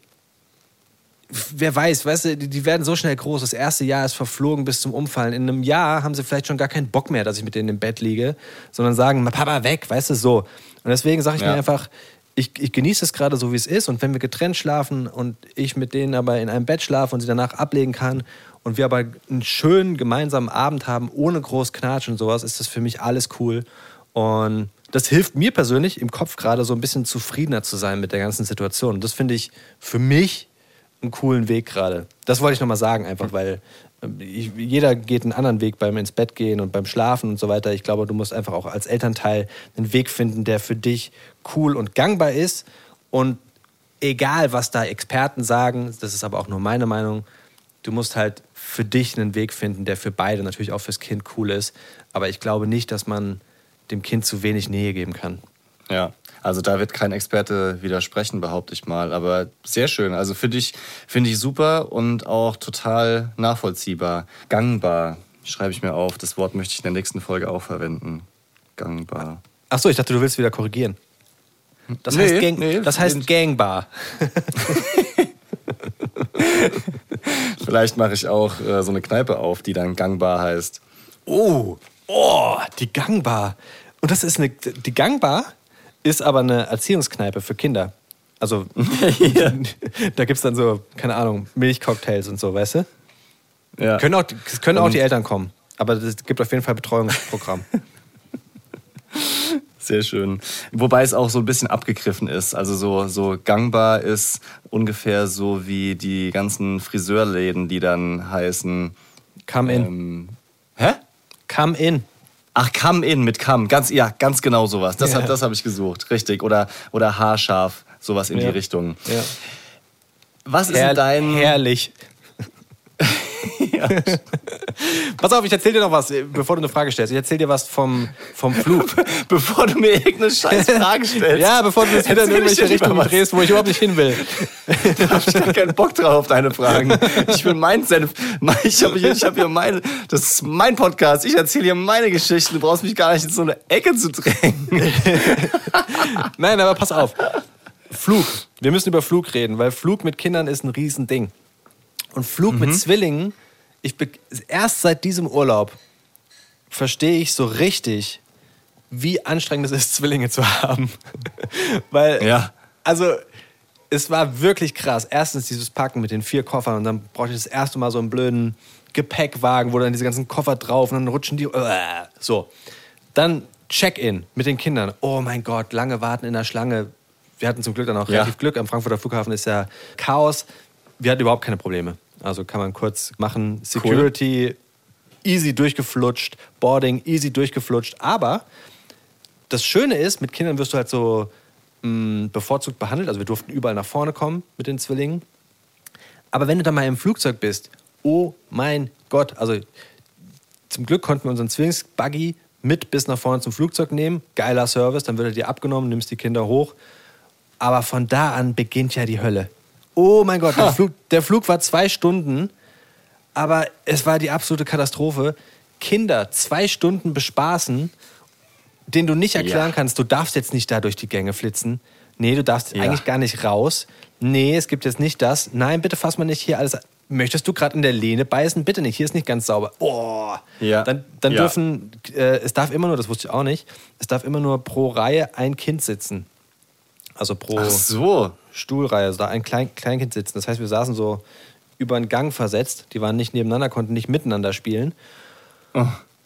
wer weiß, weißt du, die, werden so schnell groß. Das erste Jahr ist verflogen bis zum Umfallen. In einem Jahr haben sie vielleicht schon gar keinen Bock mehr, dass ich mit denen im Bett liege, sondern sagen, Papa, weg, weißt du, so. Und deswegen sage ich ja. mir einfach, ich, ich genieße es gerade so, wie es ist. Und wenn wir getrennt schlafen und ich mit denen aber in einem Bett schlafe und sie danach ablegen kann und wir aber einen schönen gemeinsamen Abend haben, ohne groß Knatsch und sowas, ist das für mich alles cool. Und das hilft mir persönlich im Kopf gerade so ein bisschen zufriedener zu sein mit der ganzen Situation. Und das finde ich für mich einen coolen Weg gerade. Das wollte ich nochmal sagen, einfach weil ähm, ich, jeder geht einen anderen Weg beim ins Bett gehen und beim Schlafen und so weiter. Ich glaube, du musst einfach auch als Elternteil einen Weg finden, der für dich cool und gangbar ist. Und egal, was da Experten sagen, das ist aber auch nur meine Meinung, du musst halt für dich einen Weg finden, der für beide, natürlich auch fürs Kind cool ist. Aber ich glaube nicht, dass man dem Kind zu wenig Nähe geben kann. Ja, also da wird kein Experte widersprechen, behaupte ich mal. Aber sehr schön. Also für dich finde ich super und auch total nachvollziehbar. Gangbar schreibe ich mir auf. Das Wort möchte ich in der nächsten Folge auch verwenden. Gangbar. Achso, ich dachte, du willst wieder korrigieren. Das nee, heißt, Gang, nee, das heißt Gangbar. Vielleicht mache ich auch äh, so eine Kneipe auf, die dann Gangbar heißt. Oh, oh, die Gangbar. Und das ist eine, die Gangbar ist aber eine Erziehungskneipe für Kinder. Also ja. da gibt es dann so, keine Ahnung, Milchcocktails und so, weißt du? Ja. Können auch, können auch die Eltern kommen, aber es gibt auf jeden Fall Betreuungsprogramm. Sehr schön. Wobei es auch so ein bisschen abgegriffen ist. Also so, so gangbar ist ungefähr so wie die ganzen Friseurläden, die dann heißen. Come in. Ähm, hä? Come in. Ach, Come In mit Come. Ganz, ja, ganz genau sowas. Das, ja. das habe ich gesucht. Richtig. Oder, oder Haarscharf. Sowas in ja. die Richtung. Ja. Was ist Herr, dein. Herrlich. Ja. Pass auf, ich erzähl dir noch was, bevor du eine Frage stellst. Ich erzähl dir was vom, vom Flug. bevor du mir irgendeine scheiß Frage stellst. ja, bevor du das wieder in irgendwelche Richtungen drehst, wo ich überhaupt nicht hin will. da habe ich gar keinen Bock drauf auf deine Fragen. Ich will mein Senf. Ich habe hier, hab hier meine, das ist mein Podcast. Ich erzähle hier meine Geschichten. Du brauchst mich gar nicht in so eine Ecke zu drängen. Nein, aber pass auf. Flug. Wir müssen über Flug reden, weil Flug mit Kindern ist ein Riesending. Und Flug mhm. mit Zwillingen, ich erst seit diesem Urlaub verstehe ich so richtig, wie anstrengend es ist, Zwillinge zu haben. Weil, ja. also, es war wirklich krass. Erstens dieses Packen mit den vier Koffern und dann brauchte ich das erste Mal so einen blöden Gepäckwagen, wo dann diese ganzen Koffer drauf und dann rutschen die. Uh, so. Dann Check-in mit den Kindern. Oh mein Gott, lange warten in der Schlange. Wir hatten zum Glück dann auch ja. relativ Glück. Am Frankfurter Flughafen ist ja Chaos. Wir hatten überhaupt keine Probleme. Also kann man kurz machen. Security cool. easy durchgeflutscht, Boarding easy durchgeflutscht. Aber das Schöne ist, mit Kindern wirst du halt so mh, mm, bevorzugt behandelt. Also wir durften überall nach vorne kommen mit den Zwillingen. Aber wenn du dann mal im Flugzeug bist, oh mein Gott, also zum Glück konnten wir unseren Zwillingsbuggy mit bis nach vorne zum Flugzeug nehmen. Geiler Service, dann wird er dir abgenommen, nimmst die Kinder hoch. Aber von da an beginnt ja die Hölle. Oh mein Gott, der Flug, der Flug war zwei Stunden, aber es war die absolute Katastrophe. Kinder zwei Stunden bespaßen, denen du nicht erklären ja. kannst, du darfst jetzt nicht da durch die Gänge flitzen. Nee, du darfst ja. eigentlich gar nicht raus. Nee, es gibt jetzt nicht das. Nein, bitte fass mal nicht hier alles. Möchtest du gerade in der Lehne beißen? Bitte nicht, hier ist nicht ganz sauber. Oh. Ja. Dann, dann dürfen, äh, es darf immer nur, das wusste ich auch nicht, es darf immer nur pro Reihe ein Kind sitzen. Also pro. So. Stuhlreihe, also da ein Klein Kleinkind sitzen. Das heißt, wir saßen so über einen Gang versetzt. Die waren nicht nebeneinander, konnten nicht miteinander spielen.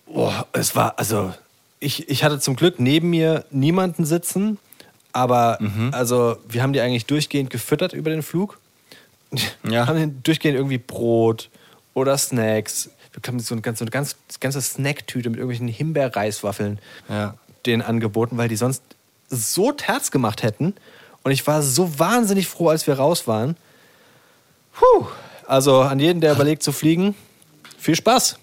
Oh, es war, also, ich, ich hatte zum Glück neben mir niemanden sitzen, aber also, wir haben die eigentlich durchgehend gefüttert über den Flug. Ja. haben durchgehend irgendwie Brot oder Snacks. Wir haben so eine ganz, so eine ganz, ganze Snacktüte mit irgendwelchen Himbeerreiswaffeln Ja. denen angeboten, weil die sonst so Terz gemacht hätten. Und ich war so wahnsinnig froh, als wir raus waren. Puh. Also an jeden, der überlegt zu fliegen, viel Spaß.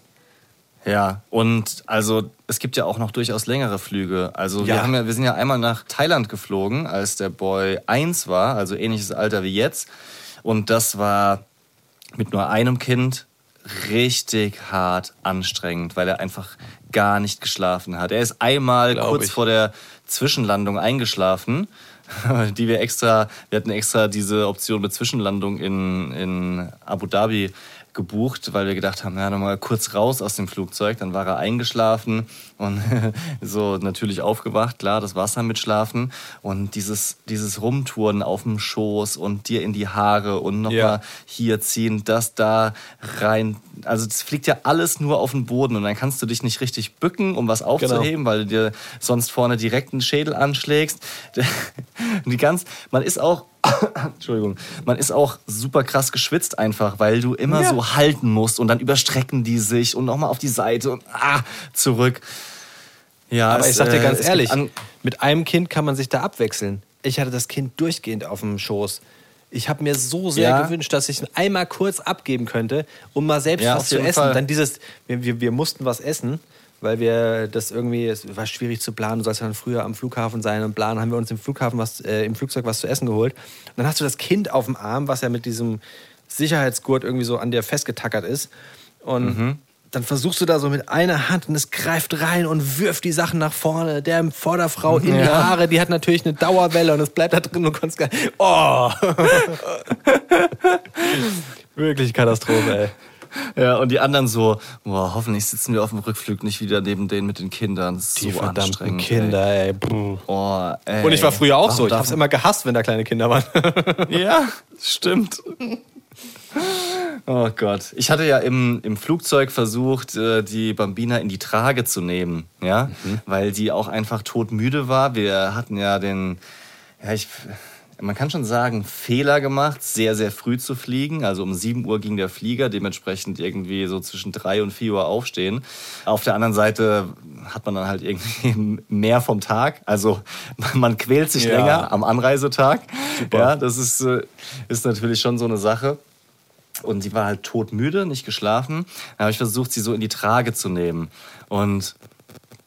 Ja, und also es gibt ja auch noch durchaus längere Flüge. Also wir, Ja. haben ja, wir sind ja einmal nach Thailand geflogen, als der Boy eins war, also ähnliches Alter wie jetzt. Und das war mit nur einem Kind richtig hart anstrengend, weil er einfach gar nicht geschlafen hat. Er ist einmal Glaub kurz ich. vor der Zwischenlandung eingeschlafen, die wir extra, wir hatten extra diese Option mit Zwischenlandung in, in Abu Dhabi gebucht, weil wir gedacht haben, ja, nochmal kurz raus aus dem Flugzeug. Dann war er eingeschlafen und so natürlich aufgewacht, klar, das Wasser mit Schlafen und dieses, dieses Rumtouren auf dem Schoß und dir in die Haare und nochmal Ja. hier ziehen, das da rein. Also es fliegt ja alles nur auf den Boden und dann kannst du dich nicht richtig bücken, um was aufzuheben, weil du dir sonst vorne direkt einen Schädel anschlägst. Die ganz, man ist auch, Entschuldigung, man ist auch super krass geschwitzt einfach, weil du immer Ja. so halten musst und dann überstrecken die sich und nochmal auf die Seite und ah, zurück. Ja, Aber es, ich sag dir äh, ganz ehrlich, mit einem Kind kann man sich da abwechseln. Ich hatte das Kind durchgehend auf dem Schoß. Ich habe mir so sehr Ja. gewünscht, dass ich ihn einmal kurz abgeben könnte, um mal selbst Ja, was zu essen. Fall. Dann dieses, wir, wir, wir mussten was essen, weil wir das irgendwie, es war schwierig zu planen. Du sollst ja dann früher am Flughafen sein und planen. Haben wir uns im Flughafen was, äh, im Flugzeug was zu essen geholt. Und dann hast du das Kind auf dem Arm, was ja mit diesem Sicherheitsgurt irgendwie so an dir festgetackert ist. Und Mhm. dann versuchst du da so mit einer Hand und es greift rein und wirft die Sachen nach vorne. Der Vorderfrau in die Ja. Haare, die hat natürlich eine Dauerwelle und es bleibt da drin. Du kannst gar Oh! Wirklich Katastrophe, ey. Ja, und die anderen so, boah, hoffentlich sitzen wir auf dem Rückflug nicht wieder neben denen mit den Kindern. Das ist Die so verdammten anstrengend, Kinder, ey. Ey. Oh, ey. Und ich war früher auch Warum so. Ich hab's immer gehasst, wenn da kleine Kinder waren. Ja, stimmt. Oh Gott. Ich hatte ja im, im Flugzeug versucht, äh, die Bambina in die Trage zu nehmen, ja, weil die auch einfach todmüde war. Wir hatten ja den, ja, ich, man kann schon sagen, Fehler gemacht, sehr, sehr früh zu fliegen. Also um 7 Uhr ging der Flieger, dementsprechend irgendwie so zwischen 3 und 4 Uhr aufstehen. Auf der anderen Seite hat man dann halt irgendwie mehr vom Tag. Also man quält sich Ja. länger am Anreisetag. Super. Ja, das ist, äh, ist natürlich schon so eine Sache. Und sie war halt todmüde, nicht geschlafen. Dann habe ich versucht, sie so in die Trage zu nehmen. Und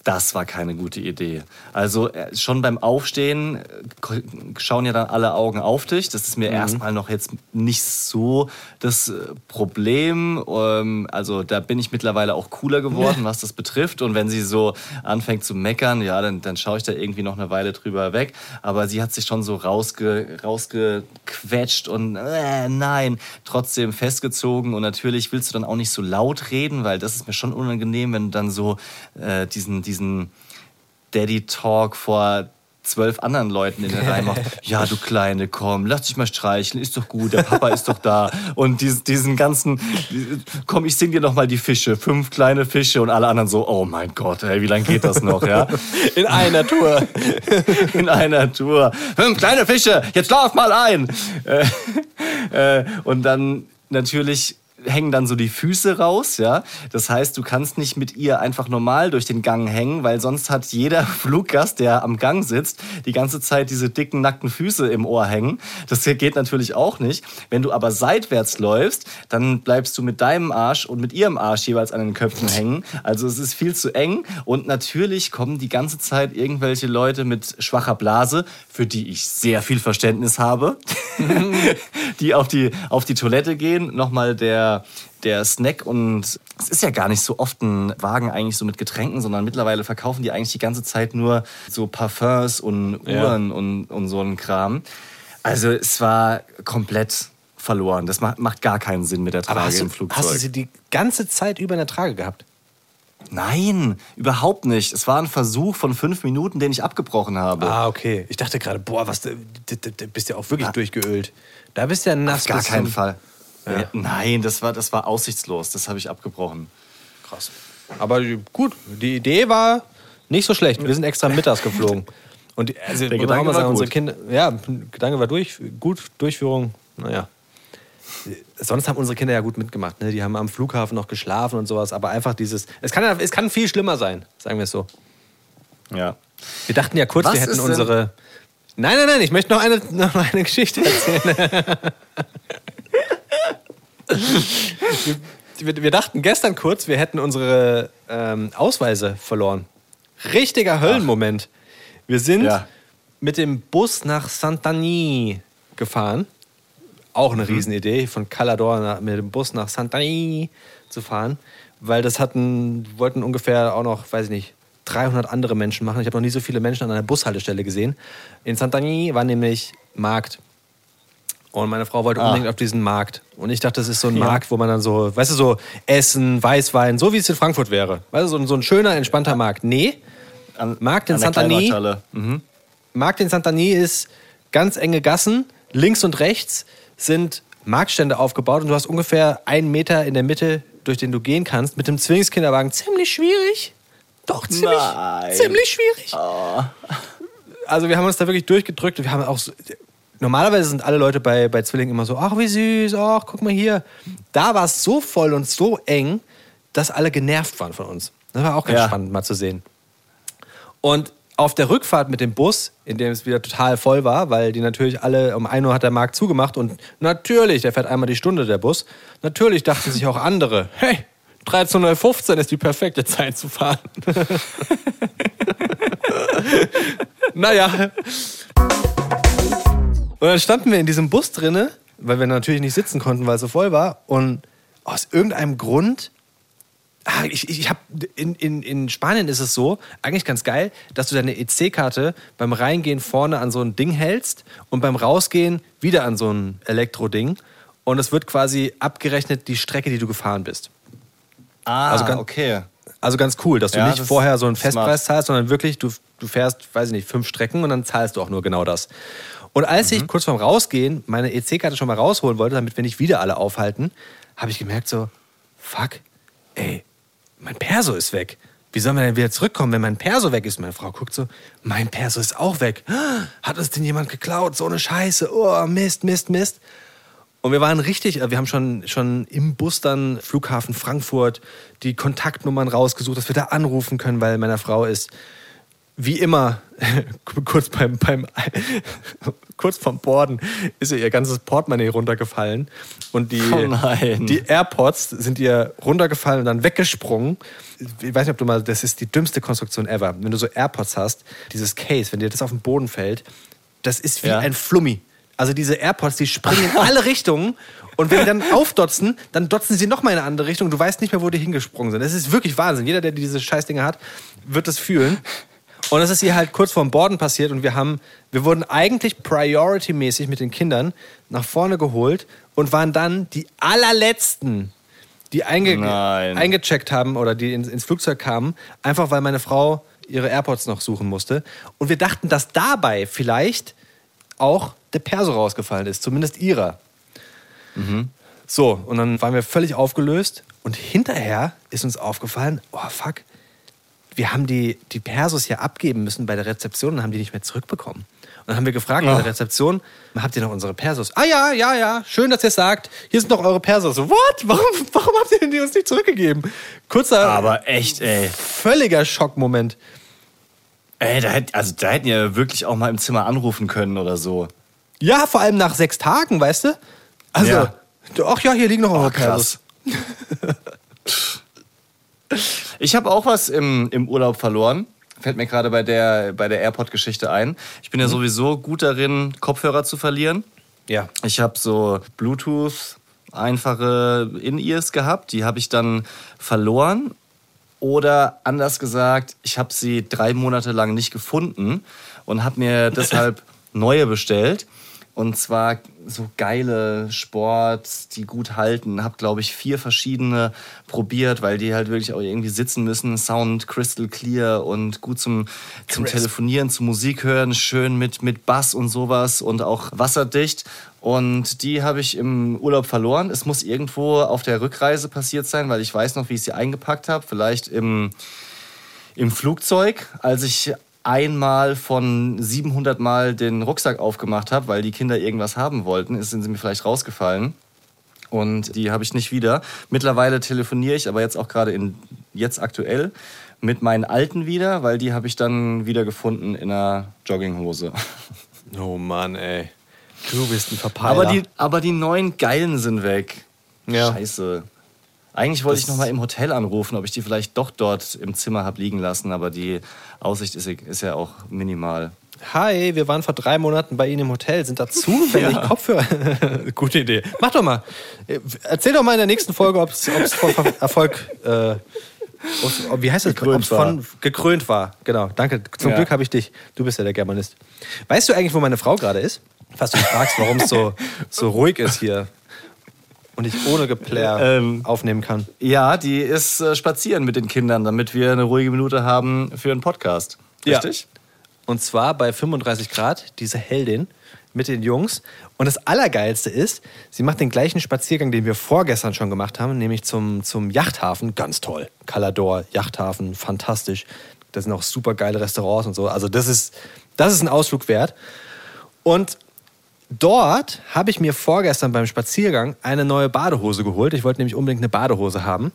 das war keine gute Idee. Also äh, schon beim Aufstehen äh, schauen ja dann alle Augen auf dich. Das ist mir erstmal noch jetzt nicht so das äh, Problem. Ähm, Also da bin ich mittlerweile auch cooler geworden, was das betrifft. Und wenn sie so anfängt zu meckern, ja, dann, dann schaue ich da irgendwie noch eine Weile drüber weg. Aber sie hat sich schon so rausge, rausgequetscht und äh, nein, trotzdem festgezogen. Und natürlich willst du dann auch nicht so laut reden, weil das ist mir schon unangenehm, wenn du dann so äh, diesen, diesen Daddy-Talk vor zwölf anderen Leuten in der Reihe machst. Ja, du Kleine, komm, lass dich mal streicheln, ist doch gut, der Papa ist doch da. Und diesen, diesen ganzen, komm, ich sing dir noch mal die Fische, fünf kleine Fische und alle anderen so, oh mein Gott, ey, wie lange geht das noch, ja? In einer Tour. in einer Tour. Fünf kleine Fische, jetzt lauf mal ein. Äh, äh, und dann natürlich hängen dann so die Füße raus, ja. Das heißt, du kannst nicht mit ihr einfach normal durch den Gang hängen, weil sonst hat jeder Fluggast, der am Gang sitzt, die ganze Zeit diese dicken, nackten Füße im Ohr hängen. Das geht natürlich auch nicht. Wenn du aber seitwärts läufst, dann bleibst du mit deinem Arsch und mit ihrem Arsch jeweils an den Köpfen hängen. Also es ist viel zu eng und natürlich kommen die ganze Zeit irgendwelche Leute mit schwacher Blase, für die ich sehr viel Verständnis habe, die auf die, auf die Toilette gehen. Nochmal der, der Snack und es ist ja gar nicht so oft ein Wagen eigentlich so mit Getränken, sondern mittlerweile verkaufen die eigentlich die ganze Zeit nur so Parfums und Ja. Uhren und, und so einen Kram. Also es war komplett verloren. Das macht, macht gar keinen Sinn mit der Trage hast im du, Flugzeug. hast du sie die ganze Zeit über in der Trage gehabt? Nein, überhaupt nicht. Es war ein Versuch von fünf Minuten, den ich abgebrochen habe. Ah, okay. Ich dachte gerade, boah, was, bist ja auch wirklich durchgeölt. Da bist du ja nass. Auf gar keinen Fall. Ja. Nein, das war, das war aussichtslos. Das habe ich abgebrochen. Krass. Aber gut, die Idee war nicht so schlecht. Wir sind extra mittags geflogen. Und die- also, Der Gedanke war unsere gut. Kinder, ja, Gedanke war durch, gut, Durchführung, naja. Sonst haben unsere Kinder ja gut mitgemacht. Ne? Die haben am Flughafen noch geschlafen und sowas. Aber einfach dieses, es kann, es kann viel schlimmer sein, sagen wir es so. Ja. Wir dachten ja kurz, Was wir hätten unsere. Nein, nein, nein, ich möchte noch eine, noch eine Geschichte erzählen. wir, wir dachten gestern kurz, wir hätten unsere ähm, Ausweise verloren. Richtiger Höllenmoment. Wir sind Ja. mit dem Bus nach Santani gefahren. Auch Mhm. eine Riesenidee, von Calador mit dem Bus nach Santani zu fahren. Weil das hatten, wollten ungefähr auch noch, weiß ich nicht, 300 andere Menschen machen. Ich habe noch nie so viele Menschen an einer Bushaltestelle gesehen. In Santani war nämlich Markt. Und meine Frau wollte Ah. unbedingt auf diesen Markt. Und ich dachte, das ist so ein Ja. Markt, wo man dann so, weißt du, so Essen, Weißwein, so wie es in Frankfurt wäre. Weißt du, so ein, so ein schöner, entspannter Markt. Nee, An, Markt in Santani. Mhm. Markt in Santani ist ganz enge Gassen. Links und rechts sind Marktstände aufgebaut und du hast ungefähr einen Meter in der Mitte, durch den du gehen kannst. Mit dem Zwillingskinderwagen ziemlich schwierig. Doch, ziemlich, Nein. ziemlich schwierig. Also wir haben uns da wirklich durchgedrückt. und Wir haben auch so, normalerweise sind alle Leute bei, bei Zwillingen immer so, ach wie süß, ach guck mal hier. Da war es so voll und so eng, dass alle genervt waren von uns. Das war auch ganz Ja. spannend mal zu sehen. Und auf der Rückfahrt mit dem Bus, in dem es wieder total voll war, weil die natürlich alle, um 1 Uhr hat der Markt zugemacht und natürlich, der fährt einmal die Stunde, der Bus, natürlich dachten sich auch andere, hey, 13.15 Uhr ist die perfekte Zeit zu fahren. naja. Und dann standen wir in diesem Bus drinne, weil wir natürlich nicht sitzen konnten, weil es so voll war. Und aus irgendeinem Grund Ah, ich, ich hab, in, in, in Spanien ist es so, eigentlich ganz geil, dass du deine EC-Karte beim Reingehen vorne an so ein Ding hältst und beim Rausgehen wieder an so ein Elektroding. Und es wird quasi abgerechnet die Strecke, die du gefahren bist. Ah, Also ganz- okay. Also ganz cool, dass du Ja, nicht das vorher so einen smart. Festpreis zahlst, sondern wirklich, du, du fährst, weiß ich nicht, fünf Strecken und dann zahlst du auch nur genau das. Und als Mhm. ich kurz vorm Rausgehen meine EC-Karte schon mal rausholen wollte, damit wir nicht wieder alle aufhalten, habe ich gemerkt so, fuck, ey, mein Perso ist weg. Wie sollen wir denn wieder zurückkommen, wenn mein Perso weg ist? Meine Frau guckt so, mein Perso ist auch weg. Hat uns denn jemand geklaut? So eine Scheiße. Oh, Mist, Mist, Mist. Und wir waren richtig, äh, wir haben schon, schon im Bus dann Flughafen Frankfurt die Kontaktnummern rausgesucht, dass wir da anrufen können, weil meiner Frau ist wie immer kurz beim, beim kurz vorm Borden ist ihr ihr ganzes Portemonnaie runtergefallen und die, Oh die AirPods sind ihr runtergefallen und dann weggesprungen. Ich weiß nicht, ob du mal, das ist die dümmste Konstruktion ever. Wenn du so AirPods hast, dieses Case, wenn dir das auf den Boden fällt, das ist wie Ja. ein Flummi. Also diese AirPods, die springen in alle Richtungen und wenn die dann aufdotzen, dann dotzen sie nochmal in eine andere Richtung. Du weißt nicht mehr, wo die hingesprungen sind. Das ist wirklich Wahnsinn. Jeder, der diese Scheißdinger hat, wird das fühlen. Und das ist ihr halt kurz vorm Borden passiert und wir haben, wir wurden eigentlich priority-mäßig mit den Kindern nach vorne geholt und waren dann die allerletzten, die einge Nein. eingecheckt haben oder die ins, ins Flugzeug kamen, einfach weil meine Frau ihre AirPods noch suchen musste. Und wir dachten, dass dabei vielleicht auch der Perso rausgefallen ist, zumindest ihrer. So, und dann waren wir völlig aufgelöst und hinterher ist uns aufgefallen, oh fuck, wir haben die, die Persos ja abgeben müssen bei der Rezeption und haben die nicht mehr zurückbekommen. Und dann haben wir gefragt bei Oh. der Rezeption, habt ihr noch unsere Persos? Ah ja, ja, ja, schön, dass ihr es sagt. Hier sind noch eure Persos. So, what? Warum, warum habt ihr die uns nicht zurückgegeben? Kurzer, Aber echt, ey. völliger Schockmoment. Ey, da, hätt, also, da hätten ja wirklich auch mal im Zimmer anrufen können oder so. Ja, vor allem nach sechs Tagen, weißt du? Also, Ja. ach ja, hier liegen noch eure Oh, Persos. krass. Ich habe auch was im, im Urlaub verloren. Fällt mir gerade bei der, bei der AirPod-Geschichte ein. Ich bin ja sowieso gut darin, Kopfhörer zu verlieren. Ja. Ich habe so Bluetooth einfache In-Ears gehabt, die habe ich dann verloren. Oder anders gesagt, ich habe sie drei Monate lang nicht gefunden und habe mir deshalb neue bestellt. Und zwar so geile Sports, die gut halten. Hab, glaube ich, vier verschiedene probiert, weil die halt wirklich auch irgendwie sitzen müssen. Sound crystal clear und gut zum, zum Telefonieren, zum Musik hören. Schön mit, mit Bass und sowas und auch wasserdicht. Und die habe ich im Urlaub verloren. Es muss irgendwo auf der Rückreise passiert sein, weil ich weiß noch, wie ich sie eingepackt habe. Vielleicht im, im Flugzeug, als ich einmal von 700 Mal den Rucksack aufgemacht habe, weil die Kinder irgendwas haben wollten, sind sie mir vielleicht rausgefallen. Und die habe ich nicht wieder. Mittlerweile telefoniere ich, aber jetzt auch gerade in jetzt aktuell mit meinen alten wieder, weil die habe ich dann wieder gefunden in einer Jogginghose. Oh Mann, ey. Du bist ein Verpeiler. Aber die, aber die neuen geilen sind weg. Ja. Scheiße. Eigentlich wollte ich noch mal im Hotel anrufen, ob ich die vielleicht doch dort im Zimmer habe liegen lassen, aber die Aussicht ist, ist ja auch minimal. Hi, wir waren vor drei Monaten bei Ihnen im Hotel, sind da zufällig Ja. Kopfhörer. Gute Idee. Mach doch mal. Erzähl doch mal in der nächsten Folge, ob es von Erfolg, äh, ob- wie heißt das? Gekrönt von gekrönt war. Genau, danke. Zum Ja. Glück habe ich dich. Du bist ja der Germanist. Weißt du eigentlich, wo meine Frau gerade ist? Falls du fragst, warum es so, so ruhig ist hier und ich ohne Geplär Ähm. aufnehmen kann. Ja, die ist äh, spazieren mit den Kindern, damit wir eine ruhige Minute haben für einen Podcast. Ja. Richtig? Und zwar bei 35 Grad, diese Heldin mit den Jungs. Und das Allergeilste ist, sie macht den gleichen Spaziergang, den wir vorgestern schon gemacht haben, nämlich zum, zum Yachthafen. Ganz toll. Calador, Yachthafen, fantastisch. Da sind auch super geile Restaurants und so. Also das ist, das ist ein Ausflug wert. Und dort habe ich mir vorgestern beim Spaziergang eine neue Badehose geholt. Ich wollte nämlich unbedingt eine Badehose haben.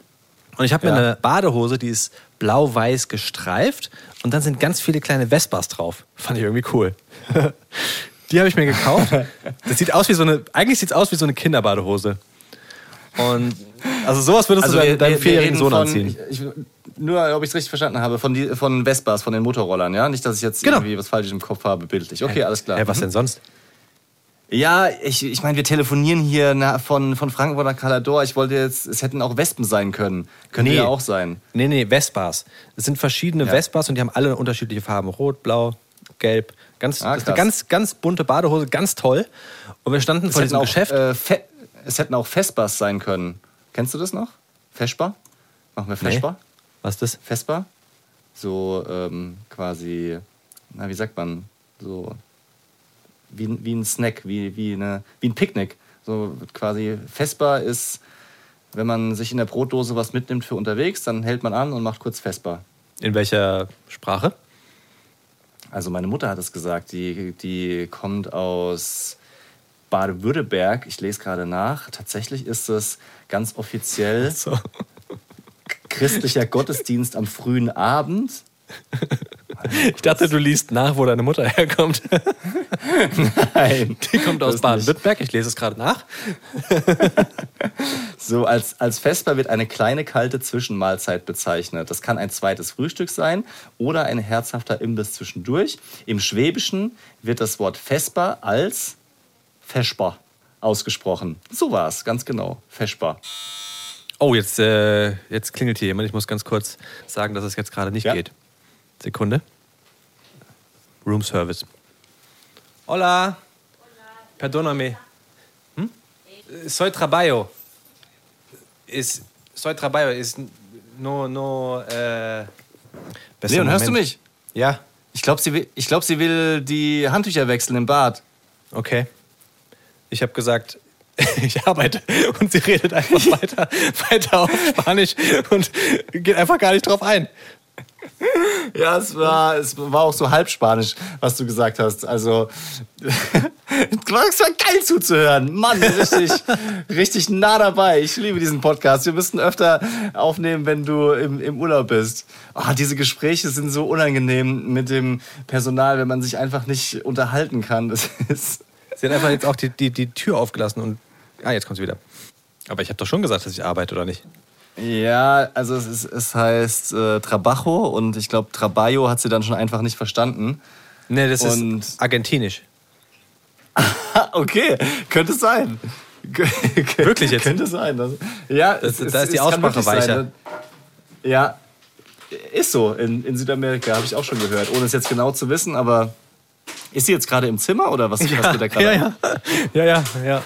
Und ich habe mir Ja. eine Badehose, die ist blau-weiß gestreift und dann sind ganz viele kleine Vespas drauf. Fand ich irgendwie cool. die habe ich mir gekauft. Das sieht aus wie so eine, eigentlich sieht es aus wie so eine Kinderbadehose. Und also sowas würdest du deinem, deinem vierjährigen Sohn von, anziehen. Ich, ich, nur, ob ich es richtig verstanden habe, von, die, von Vespas, von den Motorrollern, ja? Nicht, dass ich jetzt Genau. irgendwie was Falsches im Kopf habe, bildlich. Okay, alles klar. Hey, was Mhm. denn sonst? Ja, ich, ich meine, wir telefonieren hier na, von, von Frankfurt nach Calador. Ich wollte jetzt, es hätten auch Wespen sein können. Könnte Nee. ja auch sein. Nee, nee, Vespas. Es sind verschiedene Ja. Vespas und die haben alle unterschiedliche Farben. Rot, blau, gelb. Ganz, Ah, das ist eine ganz, ganz bunte Badehose, ganz toll. Und wir standen Es vor diesem auch, Geschäft. äh, es hätten auch Vespas sein können. Kennst du das noch? Vespa? Machen wir Nee. Vespa? Was ist das? Vespa? So ähm, quasi, na, wie sagt man? So wie, ein- wie ein Snack, wie, wie, eine, wie ein Picknick. So quasi Vespa ist, wenn man sich in der Brotdose was mitnimmt für unterwegs, dann hält man an und macht kurz Vespa. In welcher Sprache? Also meine Mutter hat es gesagt, die, die kommt aus Baden-Württemberg. Ich lese gerade nach. Tatsächlich ist es ganz offiziell So. christlicher Gottesdienst am frühen Abend. Ich dachte, du liest nach, wo deine Mutter herkommt. Nein, Die kommt aus Baden-Württemberg. Ich lese es gerade nach. So, als, als Vesper wird eine kleine kalte Zwischenmahlzeit bezeichnet. Das kann ein zweites Frühstück sein oder ein herzhafter Imbiss zwischendurch. Im Schwäbischen wird das Wort Vesper als Vesper ausgesprochen. So war es, ganz genau. Vesper. Oh, jetzt, äh, jetzt klingelt hier jemand. Ich muss ganz kurz sagen, dass es jetzt gerade nicht Ja. geht. Sekunde. Room Service. Hola. Perdóname. Hm? Soy trabajo. Es, soy trabajo. Es no, no, äh... Leon, hörst du Moment. mich? Ja, Ich glaube, sie, will- ich glaub, sie will die Handtücher wechseln im Bad. okay. Ich habe gesagt, ich arbeite und sie redet einfach weiter, weiter auf Spanisch und geht einfach gar nicht drauf ein. Ja, es war, es war auch so halb Spanisch, was du gesagt hast. Also, es war geil zuzuhören. Mann, richtig, richtig nah dabei. Ich liebe diesen Podcast. Wir müssten öfter aufnehmen, wenn du im, im Urlaub bist. Ah, diese Gespräche sind so unangenehm mit dem Personal, wenn man sich einfach nicht unterhalten kann. Das ist. Sie hat einfach jetzt auch die, die, die Tür aufgelassen und. Ah, jetzt kommt sie wieder. Aber ich habe doch schon gesagt, dass ich arbeite, oder nicht? Ja, also es, ist, es heißt äh, Trabajo und ich glaube, Trabajo hat sie dann schon einfach nicht verstanden. Nee, das Und- ist argentinisch. Okay, könnte sein. Wirklich jetzt? Könnte sein. Das, ja, Das- es, da ist die Aussprache weicher. ne? Ja, ist so. In, in Südamerika habe ich auch schon gehört, ohne es jetzt genau zu wissen, aber Ist sie jetzt gerade im Zimmer oder was, was geht da gerade? Ja, ja. Ja, ja, ja.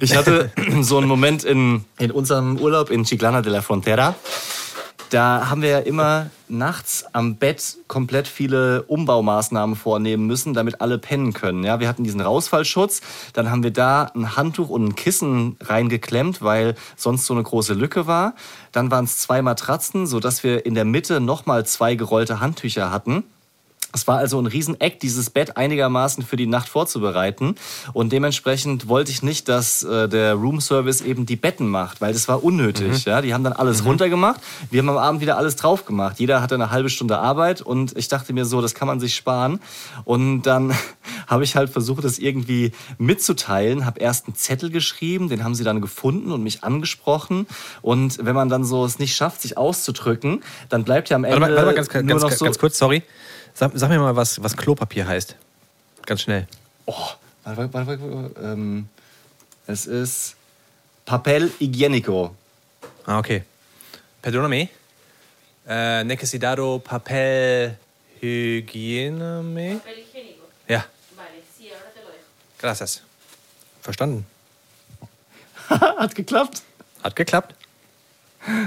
Ich hatte so einen Moment in, in unserem Urlaub in Chiclana de la Frontera. Da haben wir ja immer nachts am Bett komplett viele Umbaumaßnahmen vornehmen müssen, damit alle pennen können. Ja, wir hatten diesen Rausfallschutz, dann haben wir da ein Handtuch und ein Kissen reingeklemmt, weil sonst so eine große Lücke war. Dann waren es zwei Matratzen, sodass wir in der Mitte nochmal zwei gerollte Handtücher hatten. Es war also ein Rieseneck, dieses Bett einigermaßen für die Nacht vorzubereiten. Und dementsprechend wollte ich nicht, dass äh, der Roomservice eben die Betten macht, weil das war unnötig. Ja? Die haben dann alles runtergemacht. Wir haben am Abend wieder alles drauf gemacht. Jeder hatte eine halbe Stunde Arbeit und ich dachte mir so, das kann man sich sparen. Und dann habe ich halt versucht, das irgendwie mitzuteilen. Habe erst einen Zettel geschrieben, den haben sie dann gefunden und mich angesprochen. Und wenn man dann so es nicht schafft, sich auszudrücken, dann bleibt ja am Ende Warte mal, warte mal ganz, nur ganz, noch ganz, so... ganz kurz, sorry. Sag, sag mir mal, was, was Klopapier heißt. Ganz schnell. Oh, warte, warte, warte, warte, ähm, es ist Papel Higienico. Ah, okay. Perdóname. Äh, necesitado papel higiene. Papel higiénico. Ja, Vale, sí, ahora te lo dejo. gracias. Verstanden. Hat geklappt. Hat geklappt.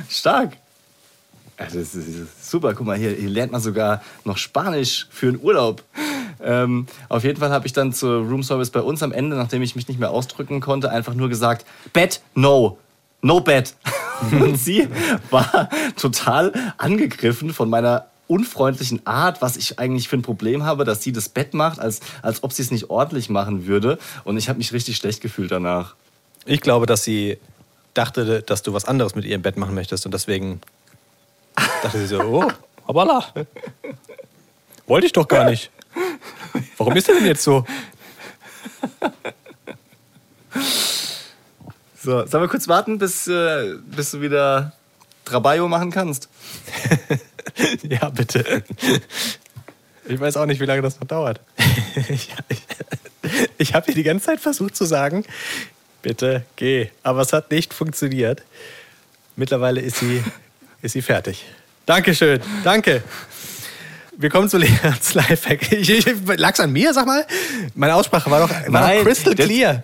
Stark. Ja, das ist, super. Guck mal, hier, hier lernt man sogar noch Spanisch für einen Urlaub. Ähm, auf jeden Fall habe ich dann zur Roomservice bei uns am Ende, nachdem ich mich nicht mehr ausdrücken konnte, einfach nur gesagt, Bett, no. No bed. Und sie war total angegriffen von meiner unfreundlichen Art, was ich eigentlich für ein Problem habe, dass sie das Bett macht, als, als ob sie es nicht ordentlich machen würde. Und ich habe mich richtig schlecht gefühlt danach. Ich glaube, dass sie dachte, dass du was anderes mit ihrem Bett machen möchtest und deswegen dachte sie so, oh, hoppala. Wollte ich doch gar nicht. Warum ist er denn jetzt so? So, sollen wir kurz warten, bis, äh, bis du wieder Trabajo machen kannst? Ja, bitte. Ich weiß auch nicht, wie lange das noch dauert. Ich, ich, ich habe hier die ganze Zeit versucht zu sagen, bitte geh. Aber es hat nicht funktioniert. Mittlerweile ist sie, ist sie fertig. Dankeschön, danke. Wir kommen zu Leons Lifehack. Ich, ich, lag's an mir, sag mal? Meine Aussprache war doch, war Nein, doch crystal clear.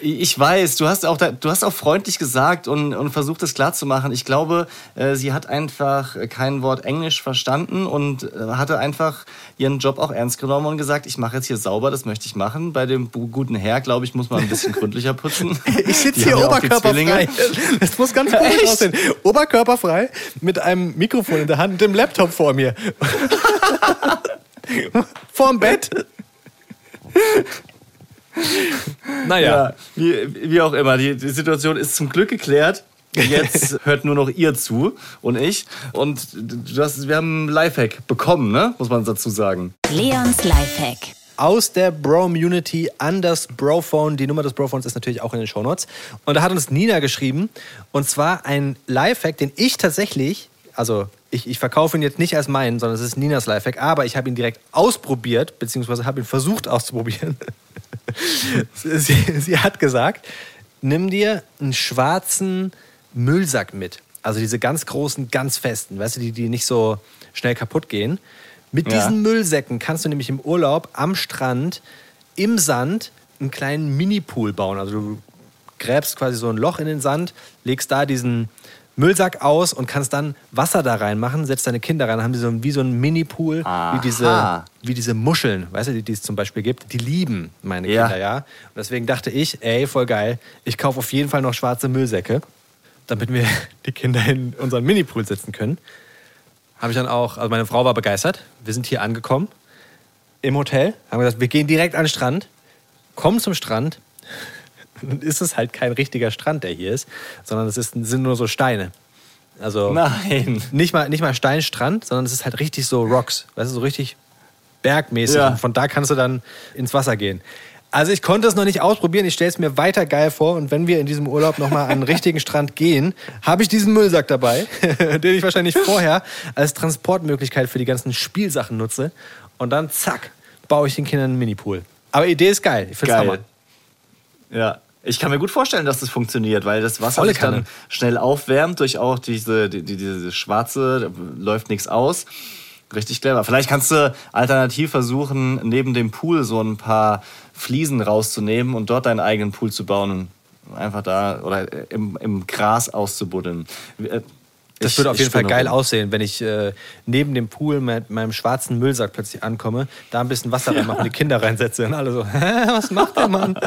Ich weiß, du hast auch, da, du hast auch freundlich gesagt und, und versucht es klarzumachen. Ich glaube, äh, sie hat einfach kein Wort Englisch verstanden und äh, hatte einfach ihren Job auch ernst genommen und gesagt, ich mache jetzt hier sauber, das möchte ich machen. Bei dem guten Herr, glaube ich, muss man ein bisschen gründlicher putzen. Ich sitze hier oberkörperfrei. Das muss ganz komisch Echt? aussehen. Oberkörperfrei mit einem Mikrofon in der Hand und dem Laptop vor mir. Vorm Bett. Naja. Ja, wie, wie auch immer, die, die Situation ist zum Glück geklärt. Jetzt hört nur noch ihr zu und ich. Und du hast, wir haben einen Lifehack bekommen, ne? muss man dazu sagen. Leons Lifehack. aus der Bro-Community an das Brophone. Die Nummer des Brophones ist natürlich auch in den Shownotes. Und da hat uns Nina geschrieben. Und zwar ein Lifehack, den ich tatsächlich, also ich, ich verkaufe ihn jetzt nicht als meinen, sondern es ist Ninas Lifehack, aber ich habe ihn direkt ausprobiert, beziehungsweise habe ihn versucht auszuprobieren. sie, sie hat gesagt, nimm dir einen schwarzen Müllsack mit. Also diese ganz großen, ganz festen, weißt du, die, die nicht so schnell kaputt gehen. Mit Ja. diesen Müllsäcken kannst du nämlich im Urlaub am Strand im Sand einen kleinen Mini-Pool bauen. Also du gräbst quasi so ein Loch in den Sand, legst da diesen Müllsack aus und kannst dann Wasser da reinmachen, setzt deine Kinder rein, dann haben die so wie so ein Mini-Pool, wie diese, wie diese Muscheln, weißt du, die, die es zum Beispiel gibt. Die lieben meine Ja. Kinder, ja. Und deswegen dachte ich, ey, voll geil, ich kaufe auf jeden Fall noch schwarze Müllsäcke, damit wir die Kinder in unseren Mini-Pool setzen können. Habe ich dann auch, also meine Frau war begeistert. Wir sind hier angekommen im Hotel, haben gesagt, wir gehen direkt an den Strand, kommen zum Strand. Dann ist es halt kein richtiger Strand, der hier ist, sondern es ist, sind nur so Steine. Also Nein. nicht mal, nicht mal Steinstrand, sondern es ist halt richtig so Rocks, weißt du, so richtig bergmäßig. Ja. Und von da kannst du dann ins Wasser gehen. Also ich konnte es noch nicht ausprobieren, ich stelle es mir weiter geil vor und wenn wir in diesem Urlaub nochmal an einen richtigen Strand gehen, habe ich diesen Müllsack dabei, den ich wahrscheinlich vorher als Transportmöglichkeit für die ganzen Spielsachen nutze und dann zack, baue ich den Kindern einen Minipool. Aber Idee ist geil, ich finde es. Hammer. Ja. Ich kann mir gut vorstellen, dass das funktioniert, weil das Wasser sich dann schnell aufwärmt durch auch diese, die, die, diese schwarze, da läuft nichts aus. Richtig clever. Vielleicht kannst du alternativ versuchen, neben dem Pool so ein paar Fliesen rauszunehmen und dort deinen eigenen Pool zu bauen. Einfach da oder im, im Gras auszubuddeln. Äh, Das ich- würde auf jeden Fall geil rum. aussehen, wenn ich äh, neben dem Pool mit meinem schwarzen Müllsack plötzlich ankomme, da ein bisschen Wasser reinmache und die Kinder reinsetze und alle so, Hä, was macht der Mann?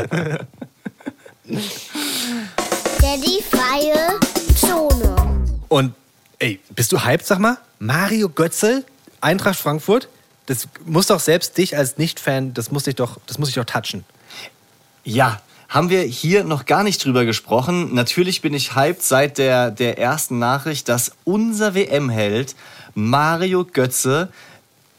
Daddy freie Zone. Und ey, bist du hyped, sag mal? Mario Götze, Eintracht Frankfurt? Das muss doch selbst dich als Nicht-Fan, das muss dich doch, das muss dich doch touchen. Ja, haben wir hier noch gar nicht drüber gesprochen. Natürlich bin ich hyped seit der, der ersten Nachricht, dass unser WM-Held Mario Götze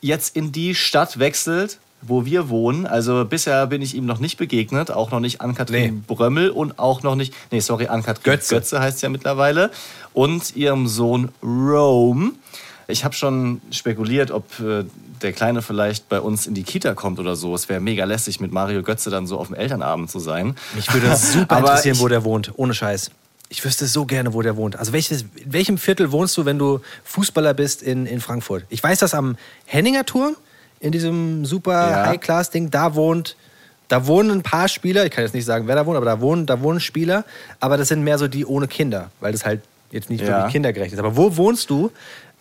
jetzt in die Stadt wechselt, wo wir wohnen. Also bisher bin ich ihm noch nicht begegnet, auch noch nicht Ann-Kathrin Nee. Brömmel und auch noch nicht, nee, sorry, Ann-Kathrin Götze. Götze heißt ja mittlerweile. Und ihrem Sohn Rome. Ich habe schon spekuliert, ob äh, der Kleine vielleicht bei uns in die Kita kommt oder so. Es wäre mega lässig, mit Mario Götze dann so auf dem Elternabend zu sein. Mich würde das super interessieren, ich- wo der wohnt, ohne Scheiß. Ich wüsste so gerne, wo der wohnt. Also welches, in welchem Viertel wohnst du, wenn du Fußballer bist in, in Frankfurt? Ich weiß, dass am Henninger Turm, in diesem super Ja. High-Class-Ding, da wohnt, da wohnen ein paar Spieler. Ich kann jetzt nicht sagen, wer da wohnt, aber da wohnen, da wohnen Spieler. Aber das sind mehr so die ohne Kinder, weil das halt jetzt nicht Ja. wirklich kindergerecht ist. Aber wo wohnst du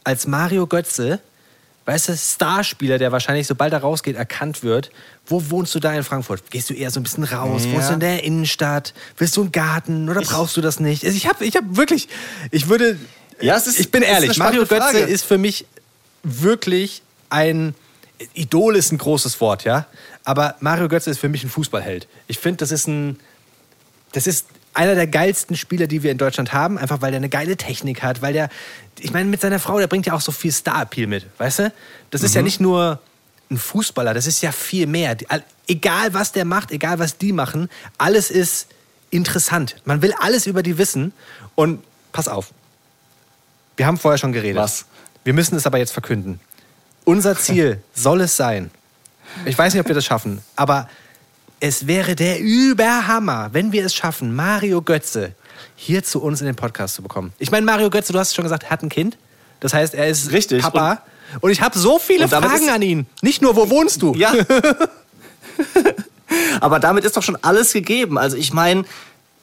als Mario Götze? Weißt du, Starspieler, der wahrscheinlich, sobald er rausgeht, erkannt wird. Wo wohnst du da in Frankfurt? Gehst du eher so ein bisschen raus? Ja. Wohnst du in der Innenstadt? Willst du einen Garten oder brauchst du das nicht? Also ich habe ich hab wirklich, ich würde, Ja, ist- ich bin ehrlich, Mario Götze ist für mich wirklich ein, Idol ist ein großes Wort, ja, aber Mario Götze ist für mich ein Fußballheld. Ich finde, das ist ein, das ist einer der geilsten Spieler, die wir in Deutschland haben, einfach weil der eine geile Technik hat, weil der, ich meine, mit seiner Frau, der bringt ja auch so viel Star-Appeal mit, weißt du? Das ist ja nicht nur ein Fußballer, das ist ja viel mehr. Egal, was der macht, egal, was die machen, alles ist interessant. Man will alles über die wissen und pass auf, wir haben vorher schon geredet. Was? Wir müssen es aber jetzt verkünden. Unser Ziel soll es sein. Ich weiß nicht, ob wir das schaffen, aber es wäre der Überhammer, wenn wir es schaffen, Mario Götze hier zu uns in den Podcast zu bekommen. Ich meine, Mario Götze, du hast es schon gesagt, hat ein Kind. Das heißt, er ist Richtig. Papa. Und, ich habe so viele Und Fragen an ihn. Nicht nur, wo wohnst du? Ja. Aber damit ist doch schon alles gegeben. Also ich meine,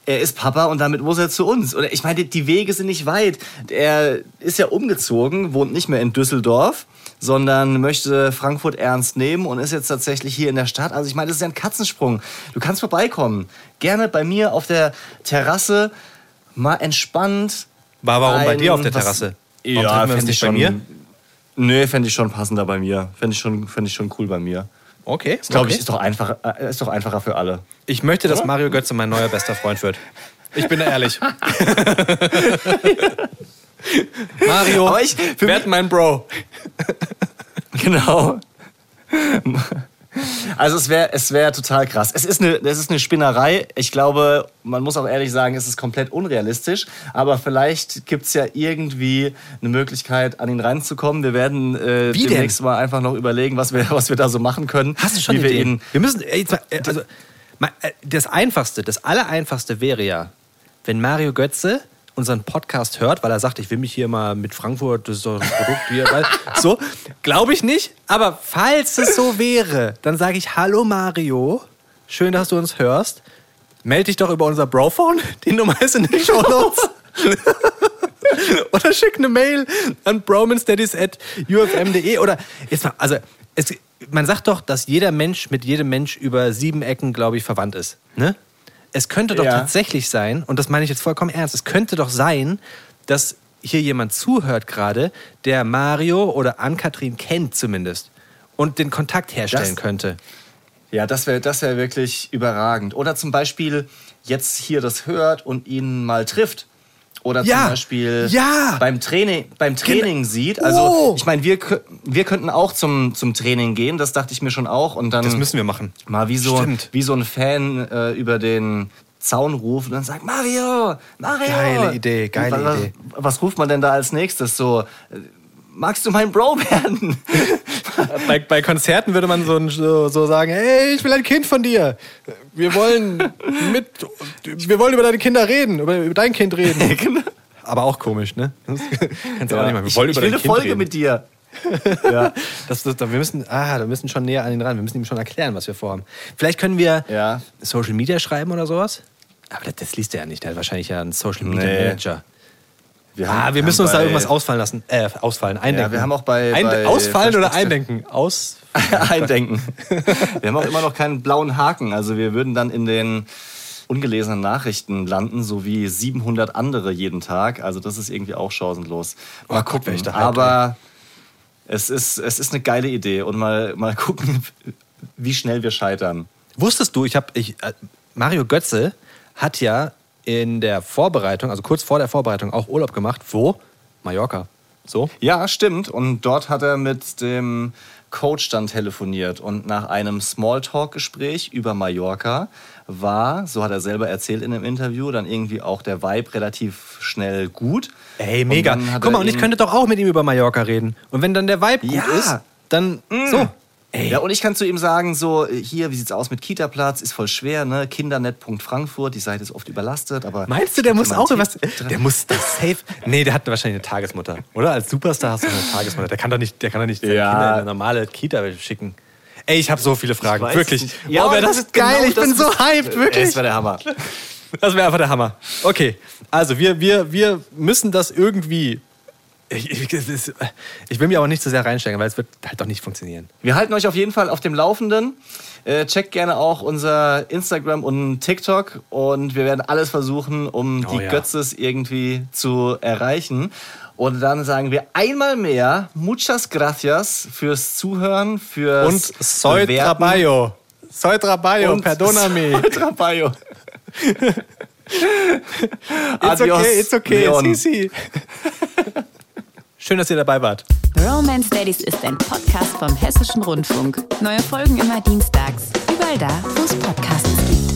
er ist Papa und damit muss er zu uns. Oder ich meine, die Wege sind nicht weit. Er ist ja umgezogen, wohnt nicht mehr in Düsseldorf, sondern möchte Frankfurt ernst nehmen und ist jetzt tatsächlich hier in der Stadt. Also ich meine, das ist ja ein Katzensprung. Du kannst vorbeikommen. Gerne bei mir auf der Terrasse, mal entspannt. War warum bei ein- dir auf der was- Terrasse? Warum Ja, fände ich bei schon. mir? Nö, fände ich schon passender bei mir. Fände ich, schon- fänd ich schon cool bei mir. Okay. Das glaube ich, okay. ist doch, einfacher, äh, ist doch einfacher für alle. Ich möchte, dass? Mario Götze mein neuer bester Freund wird. Ich bin da ehrlich. Mario, Aber ich- werd mein Bro. Genau. Also es wäre es wär total krass. Es ist, eine, es ist eine Spinnerei. Ich glaube, man muss auch ehrlich sagen, es ist komplett unrealistisch. Aber vielleicht gibt es ja irgendwie eine Möglichkeit, an ihn ranzukommen. Wir werden äh, demnächst mal einfach noch überlegen, was wir, was wir da so machen können. Hast du schon wie wir Ideen? ihn Wir müssen, mal, äh, also, äh, das Einfachste, das Allereinfachste wäre ja, wenn Mario Götze unseren Podcast hört, weil er sagt, ich will mich hier mal mit Frankfurt, das ist doch ein Produkt hier, weil, so, glaube ich nicht. Aber falls es so wäre, dann sage ich, hallo Mario, schön, dass du uns hörst. Melde dich doch über unser Brophone, die Nummer ist in den Show Notes. oder schick eine Mail an bromanstudies.ufm.de oder jetzt mal, also es, man sagt doch, dass jeder Mensch mit jedem Mensch über sieben Ecken, glaube ich, verwandt ist. Ne? Es könnte doch Ja. tatsächlich sein, und das meine ich jetzt vollkommen ernst, es könnte doch sein, dass hier jemand zuhört gerade, der Mario oder Ann-Kathrin kennt zumindest und den Kontakt herstellen Das- könnte. Ja, das wäre das wär wirklich überragend. Oder zum Beispiel jetzt hier das hört und ihn mal trifft. Oder Ja, zum Beispiel ja. beim Training, beim Training sieht. Also Oh. ich meine, wir, wir könnten auch zum, zum Training gehen, das dachte ich mir schon auch. Und dann Das müssen wir machen. mal wie so, Stimmt. wie so ein Fan äh, über den Zaun ruft und dann sagt, Mario, Mario. Geile Idee, geile was, Idee. Was ruft man denn da als nächstes? So, magst du mein Bro werden? Bei, bei Konzerten würde man so, so, so sagen, hey, ich will ein Kind von dir. Wir wollen mit, wir wollen über deine Kinder reden, über, über dein Kind reden. Aber auch komisch, ne? Das kannst du auch nicht machen. Wir Ich, wollen ich über will dein eine Kind Folge reden. mit dir. Ja. Das, das, wir, müssen, ah, wir müssen schon näher an ihn ran. Wir müssen ihm schon erklären, was wir vorhaben. Vielleicht können wir Ja. Social Media schreiben oder sowas. Aber das, das liest er ja nicht. Der hat wahrscheinlich ja einen Social Media Nee. Manager. Wir Ah, wir müssen uns da irgendwas ausfallen lassen. Äh, ausfallen, eindenken. wir haben auch bei- Ein, bei ausfallen oder eindenken? Aus. eindenken. Wir haben auch immer noch keinen blauen Haken. Also wir würden dann in den ungelesenen Nachrichten landen, so wie 700 andere jeden Tag. Also das ist irgendwie auch chancenlos. Mal Oh Gott, gucken. wär ich da hyped, Aber es ist, es ist eine geile Idee. Und mal, mal gucken, wie schnell wir scheitern. Wusstest du, ich habe, ich, äh, Mario Götze hat ja in der Vorbereitung, also kurz vor der Vorbereitung, auch Urlaub gemacht. Wo? Mallorca. So? Ja, stimmt. Und dort hat er mit dem Coach dann telefoniert. Und nach einem Smalltalk-Gespräch über Mallorca war, so hat er selber erzählt in einem Interview, dann irgendwie auch der Vibe relativ schnell gut. Ey, mega. Guck mal, und ich könnte doch auch mit ihm über Mallorca reden. Und wenn dann der Vibe gut Ja. Mm. ist, dann so. Ey, Ja, und ich kann zu ihm sagen, so, hier, wie sieht's aus mit Kita-Platz? Ist voll schwer, ne? Kindernet.frankfurt, die Seite ist oft überlastet, aber. meinst du, der muss auch was. Tipp dran. Der muss das safe. Nee, der hat wahrscheinlich eine Tagesmutter. Oder? Als Superstar hast du eine Tagesmutter. Der kann doch nicht, der kann doch nicht seine Ja. Kinder in eine normale Kita schicken. Ey, ich habe so viele Fragen. Wirklich. nicht. Ja, Ja, oh, das das ist geil. genau ich bin so hyped. Wirklich. Das war der Hammer. Das wäre einfach der Hammer. Okay, also wir, wir, wir müssen das irgendwie. Ich, ich, ist- ich will mich aber nicht zu sehr reinsteigen, weil es wird halt doch nicht funktionieren. Wir halten euch auf jeden Fall auf dem Laufenden. Äh, checkt gerne auch unser Instagram und TikTok und wir werden alles versuchen, um Oh die ja. Götzes irgendwie zu erreichen. Und dann sagen wir einmal mehr muchas gracias fürs Zuhören, fürs Und soy Bewerten. traballo. Soy traballo, Und perdóname. Soy traballo. It's Adios, okay, it's okay. Leon. Sisi. Schön, dass ihr dabei wart. Romance Daddies ist ein Podcast vom Hessischen Rundfunk. Neue Folgen immer dienstags. Überall da, wo es Podcasts gibt.